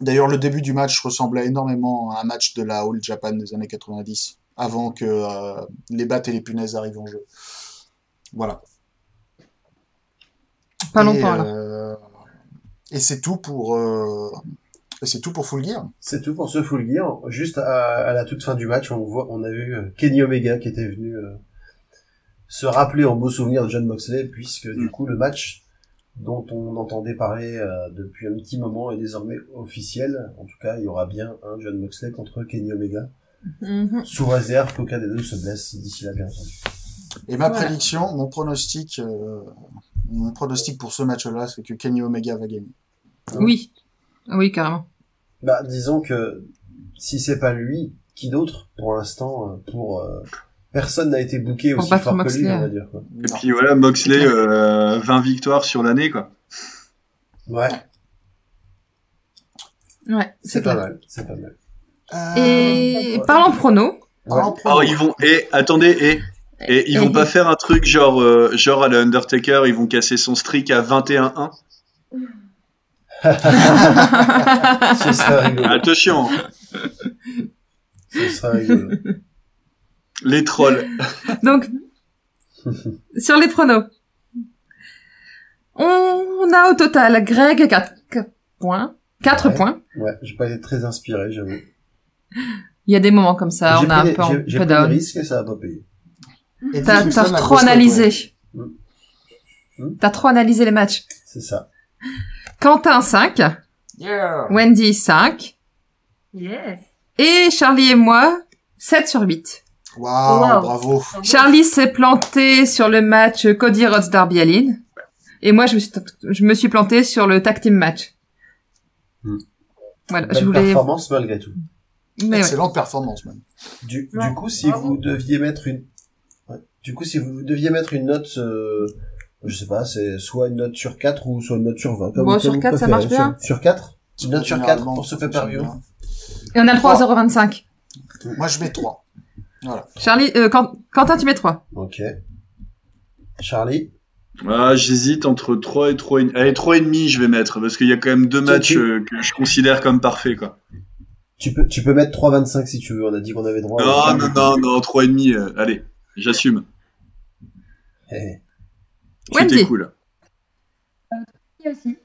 D'ailleurs, le début du match ressemblait énormément à un match de la All Japan des années 90, avant que euh, les battes et les punaises arrivent en jeu. Voilà. Pas Et, longtemps, euh, Et c'est tout pour, euh, et c'est tout pour Full Gear. C'est tout pour ce Full Gear. Juste à, à la toute fin du match, on voit, on a eu Kenny Omega qui était venu euh, se rappeler en beau souvenir de John Moxley, puisque du coup le match dont on entendait parler euh, depuis un petit moment est désormais officiel. En tout cas, il y aura bien un John Moxley contre Kenny Omega, Mhm. sous réserve qu'aucun des deux se blesse d'ici là, bien entendu. Et ma Voilà. prédiction, mon pronostic, euh, mon pronostic pour ce match-là, c'est que Kenny Omega va gagner. Oui. Oui, carrément. Bah, disons que si c'est pas lui, qui d'autre pour l'instant euh, pour euh, personne n'a été booké aussi fort que lui, Moxley, on va dire quoi. Et puis voilà, Moxley, euh, 20 victoires sur l'année, quoi. Ouais, Ouais, c'est pas mal, c'est pas mal. Euh, Et parlant prono, parlons Ouais. prono. Oh, ils vont, et, attendez, et, et ils vont Et- pas faire un truc genre, euh, genre à la Undertaker, ils vont casser son streak à 21-1. (laughs) Ce serait rigolo. Attention, Ce serait rigolo. les trolls. donc, sur les pronos. On a au total Greg 4 points. 4 Ouais. points. Ouais, j'ai pas été très inspiré, j'avoue. Il y a des moments comme ça, on a un peu, j'ai- j'ai peu down. risques et ça a pas payé. T'as trop analysé. ouais. Mm. Mm. T'as trop analysé les matchs. C'est ça. Quentin 5, Yeah. Wendy 5, yes. et Charlie et moi 7 sur 8. Waouh, Wow. bravo. Charlie s'est planté sur le match Cody Rhodes Darby Allin. Et moi, je me suis, je me suis planté sur le tag team match. Hmm. Voilà, Belle je voulais, performance malgré tout. Mais ouais. Excellente performance, même. Du, Ouais, du coup, si bravo. vous deviez mettre une, ouais. du coup, si vous deviez mettre une note, euh, je sais pas, c'est soit une note sur 4 ou soit une note sur 20. Comme, Bon, comme sur vous 4, ça marche bien. Sur, sur 4? Une note sur 4 Généralement, pour ce pay-per-view? Et on a le 3 à 0,25. Moi, je mets 3. Voilà. Charlie, euh, Quentin, tu mets 3. Ok. Charlie? Ah, j'hésite entre 3 et 3 et... Allez, 3 et demi, je vais mettre, parce qu'il y a quand même deux matchs euh, que je considère comme parfaits, quoi. Tu peux, tu peux mettre 3,25 si tu veux. On a dit qu'on avait droit. à- Non, non, non, non, 3 et demi, euh, allez, j'assume. Eh, eh. C'était cool. Oui, aussi.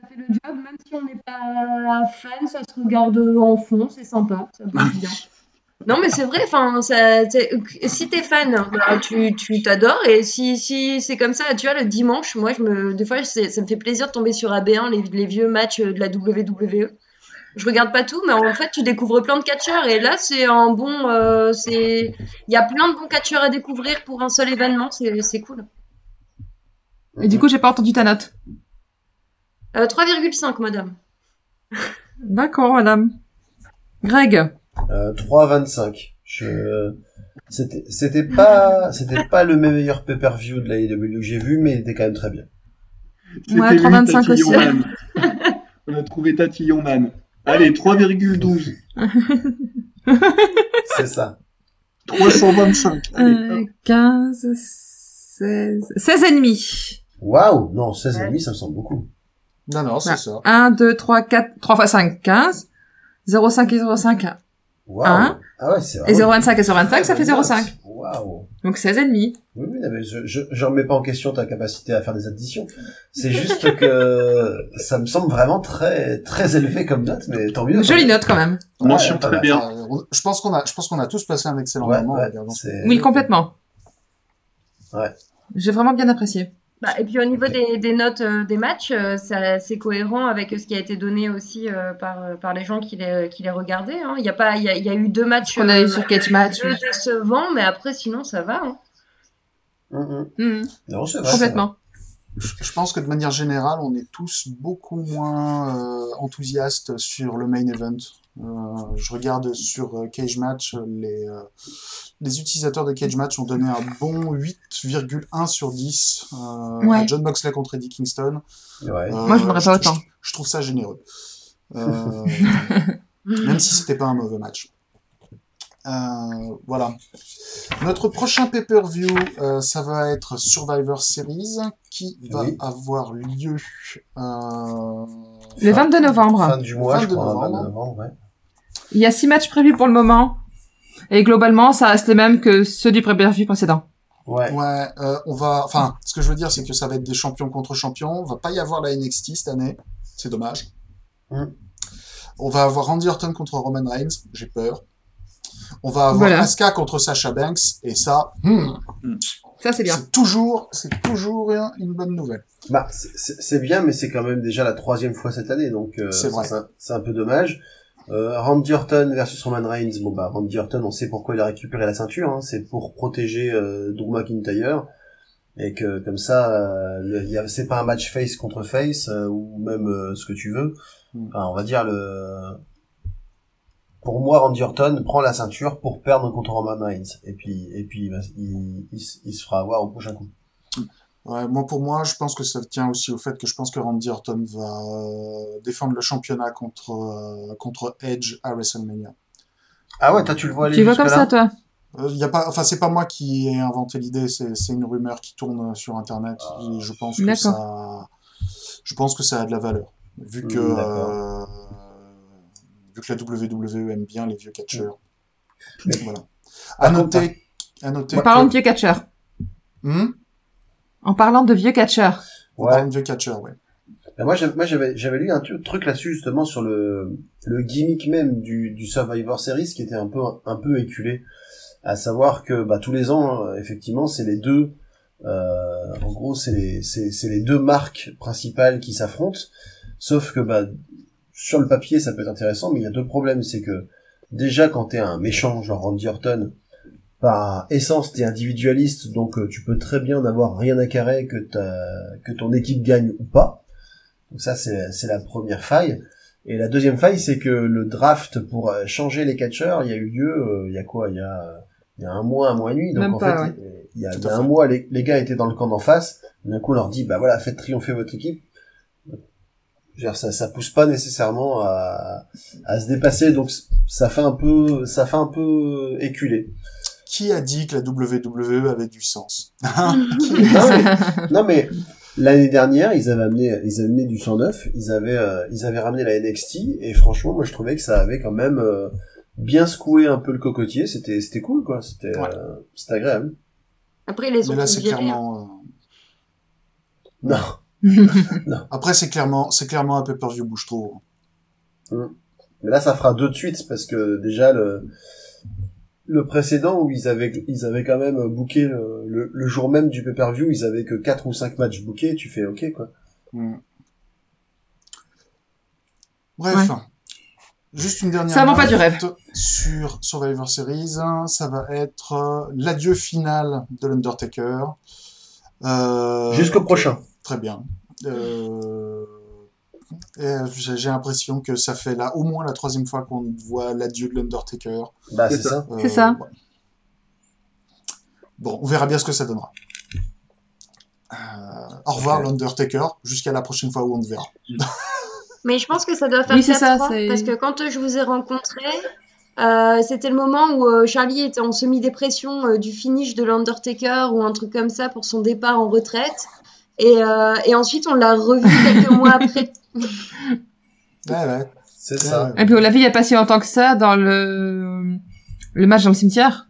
Ça fait le job, même si on n'est pas fan, ça se regarde en fond, c'est sympa, ça bouge bien. (laughs) Non, mais c'est vrai, enfin, si t'es fan, bah, tu tu t'adores, et si, si c'est comme ça, tu vois, le dimanche, moi, je me, des fois, c'est- ça me fait plaisir de tomber sur AB1, les, les vieux matchs de la WWE. Je regarde pas tout, mais en fait, tu découvres plein de catcheurs, et là, c'est un bon, euh, c'est, il y a plein de bons catcheurs à découvrir pour un seul événement, c'est c'est cool. Et du coup, j'ai pas entendu ta note. Euh, 3,5, madame. D'accord, madame. Greg. Euh, 3,25. Je... C'était, c'était pas, c'était pas le meilleur pay-per-view de la AEW que j'ai vu, mais il était quand même très bien. Ouais, C'était lui, 3,25 aussi. Tatillon Man. On a trouvé Tatillon Man. Allez, 3,12. (laughs) C'est ça. 325. Allez, Euh, 15, 16, 16 et demi. Waouh! Non, 16,5, ça me semble beaucoup. Non, non, c'est Ouais. ça. 1, 2, 3, 4, 3 x 5, 15. 0,5 et 0,5. Hein ah ouais, c'est Et vraiment 0,25 et 0,25, ça fait 0,5. Waouh! Donc 16 et demi. Oui, oui, mais je, je, je remets pas en question ta capacité à faire des additions. C'est (laughs) juste que ça me semble vraiment très, très élevé comme note, mais tant mieux. Jolie note quand même. Mention Ouais, très pas mal. bien. Je pense qu'on a, je pense qu'on a tous passé un excellent Ouais, moment en ouais, Oui, complètement. Ouais. J'ai vraiment bien apprécié. Bah, et puis au niveau des, des notes euh, des matchs, euh, c'est cohérent avec ce qui a été donné aussi euh, par, par les gens qui les, qui les regardaient. hein. Il y a pas, il y a, il y a eu deux matchs qu'on a eu euh, sur Catch Match. deux décevants, mais après sinon ça va. hein. Non, c'est vrai. complètement. Je je pense que de manière générale, on est tous beaucoup moins euh, enthousiastes sur le main event. Euh, je regarde sur euh, Cage Match, les, euh, les utilisateurs de Cage Match ont donné un bon 8,1 sur 10 euh, à. John Moxley contre Eddie Kingston. Ouais. Euh, Moi, je n'aurais pas autant. Je, je trouve ça généreux. Euh, (laughs) même si c'était pas un mauvais match. Euh, voilà. Notre prochain pay-per-view, euh, ça va être Survivor Series, qui va Oui. avoir lieu euh, Le 22 novembre. Fin du mois, je 22 crois, novembre. 22 novembre, ouais. Il y a six matchs prévus pour le moment. Et globalement, ça reste les mêmes que ceux du pré-per-view précédent. Ouais. Ouais, euh, on va. Enfin, ce que je veux dire, c'est que ça va être des champions contre champions. On va pas y avoir la NXT cette année. C'est dommage. Mm. On va avoir Randy Orton contre Roman Reigns. J'ai peur. On va avoir Voilà. Asuka contre Sasha Banks. Et ça, hmm, Ça, c'est bien. c'est toujours, c'est toujours un- une bonne nouvelle. Bah, c'est- bien, mais c'est quand même déjà la troisième fois cette année, donc euh, un, c'est un peu dommage. Euh, Randy Orton versus Roman Reigns, bon bah Randy Orton, on sait pourquoi il a récupéré la ceinture, hein, c'est pour protéger euh, Drew McIntyre, et que comme ça, euh, le- il y a- c'est pas un match face contre face euh, ou même euh, ce que tu veux. Mm. Enfin, on va dire le. Pour moi, Randy Orton prend la ceinture pour perdre contre Roman Reigns, et puis et puis bah, il, il, il se fera avoir au prochain coup. Ouais, moi, pour moi, je pense que ça tient aussi au fait que je pense que Randy Orton va euh, défendre le championnat contre, euh, contre Edge à WrestleMania. Ah ouais, toi tu le vois aller Tu vois comme ça, toi? Euh, y a pas, enfin, c'est pas moi qui ai inventé l'idée, c'est c'est une rumeur qui tourne sur Internet. Et je pense que D'accord. ça, je pense que ça a de la valeur, vu que Mm, euh, vu que la WWE aime bien les vieux catcheurs. Mais- Voilà. À noter, à noter. En parlant de vieux catcheurs. Hmm? En parlant de vieux catcheurs. En Ouais. parlant de vieux catcheurs, ouais. Ben, moi, j'avais, moi, j'avais, j'avais lu un truc là-dessus justement sur le, le gimmick même du, du Survivor Series qui était un peu, un peu éculé, à savoir que bah, tous les ans, euh, effectivement, c'est les deux, euh, en gros, c'est les, c'est, c'est les deux marques principales qui s'affrontent. Sauf que bah, sur le papier, ça peut être intéressant, mais il y a deux problèmes, c'est que déjà quand t'es un méchant genre Randy Orton, par essence, t'es individualiste, donc euh, tu peux très bien n'avoir rien à carrer que ta, que ton équipe gagne ou pas. Donc ça, c'est c'est la première faille. Et la deuxième faille, c'est que le draft pour euh, changer les catcheurs, il y a eu lieu, euh, il y a quoi Il y a, il y a un mois, un mois et demi. Donc Même en pas, fait, ouais. il y a, il y a un mois, les, les gars étaient dans le camp d'en face. D'un coup, on leur dit, bah voilà, faites triompher votre équipe. Je veux dire, ça, ça pousse pas nécessairement à, à se dépasser, donc ça fait un peu, ça fait un peu éculé. Qui a dit que la WWE avait du sens (laughs) (laughs) non, mais, (laughs) non, l'année dernière, ils avaient amené, ils avaient amené du 109, ils avaient, euh, ils avaient ramené la NXT, et franchement, moi je trouvais que ça avait quand même euh, bien secoué un peu le cocotier. C'était, c'était cool, quoi. C'était, Ouais. euh, c'était agréable. Après, les ont Mais là, c'est hein. clairement. euh, Non. Après, c'est clairement, c'est clairement un pay-per-view bouche trop. Mais là, ça fera deux de suite parce que déjà le le précédent où ils avaient ils avaient quand même booké le, le, le jour même du pay-per-view, ils avaient que quatre ou cinq matchs bookés. Tu fais ok quoi. Hmm. Bref. Ouais. Juste une dernière Ça vend pas du note rêve. Sur Survivor Series, ça va être euh, l'adieu final de l'Undertaker. Euh, Jusqu'au prochain. Très bien. Euh, J'ai j'ai l'impression que ça fait là au moins la troisième fois qu'on voit l'adieu de l'Undertaker. Bah C'est ça. Euh, C'est ça. ouais. Bon, on verra bien ce que ça donnera. Euh, au revoir Ok. l'Undertaker, jusqu'à la prochaine fois où on te verra. (laughs) Mais je pense que ça doit faire Oui, c'est 4 ça, fois, parce que quand euh, je vous ai rencontré, euh, c'était le moment où euh, Charlie était en semi-dépression euh, du finish de l'Undertaker ou un truc comme ça pour son départ en retraite. Et, euh, et ensuite, on l'a revu quelques (laughs) mois après. Ouais, ouais. C'est ça. ouais. Et puis on l'a vu il y a pas si longtemps que ça dans le le match dans le cimetière.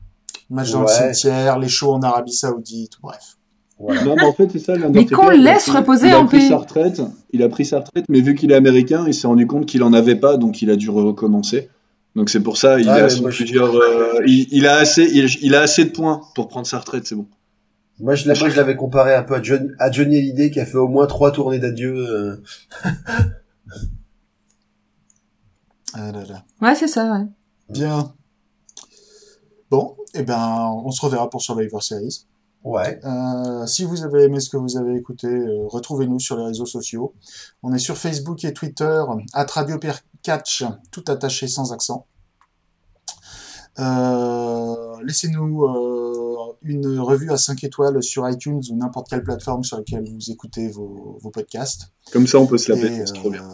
Match dans le cimetière, les shows en Arabie Saoudite, bref. Voilà. Non, mais en fait, c'est ça. Mais l'Undertaker, qu'on il a laisse pris- reposer il en paix. sa retraite. Il a pris sa retraite, mais vu qu'il est américain, il s'est rendu compte qu'il en avait pas, donc il a dû recommencer. Donc c'est pour ça, il Ah a ouais, plusieurs, euh, il, il a assez, il, il a assez de points pour prendre sa retraite, c'est bon. Moi je l'avais moi, je l'avais comparé un peu à, John, à Johnny Hallyday qui a fait au moins trois tournées d'adieu. euh. Ah là là. Ouais, c'est ça. Ouais. Bien. Bon, eh ben, on se reverra pour Survivor Series. Ouais. Euh, si vous avez aimé ce que vous avez écouté, euh, retrouvez-nous sur les réseaux sociaux. On est sur Facebook et Twitter, at Radio Pierre Catch, tout attaché sans accent. Euh, Laissez-nous euh, une revue à 5 étoiles sur iTunes ou n'importe quelle plateforme sur laquelle vous écoutez vos, vos podcasts. Comme ça, on peut se la péter, c'est trop bien.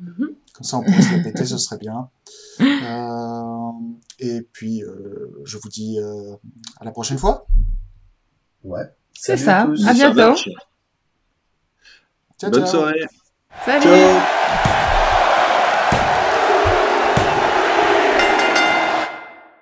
euh, Comme ça, on pourrait se la péter, ce serait bien. Euh, et puis, euh, je vous dis euh, à la prochaine fois. Ouais. C'est ça. À bientôt. Ciao, Bonne ciao. soirée. Salut. Ciao.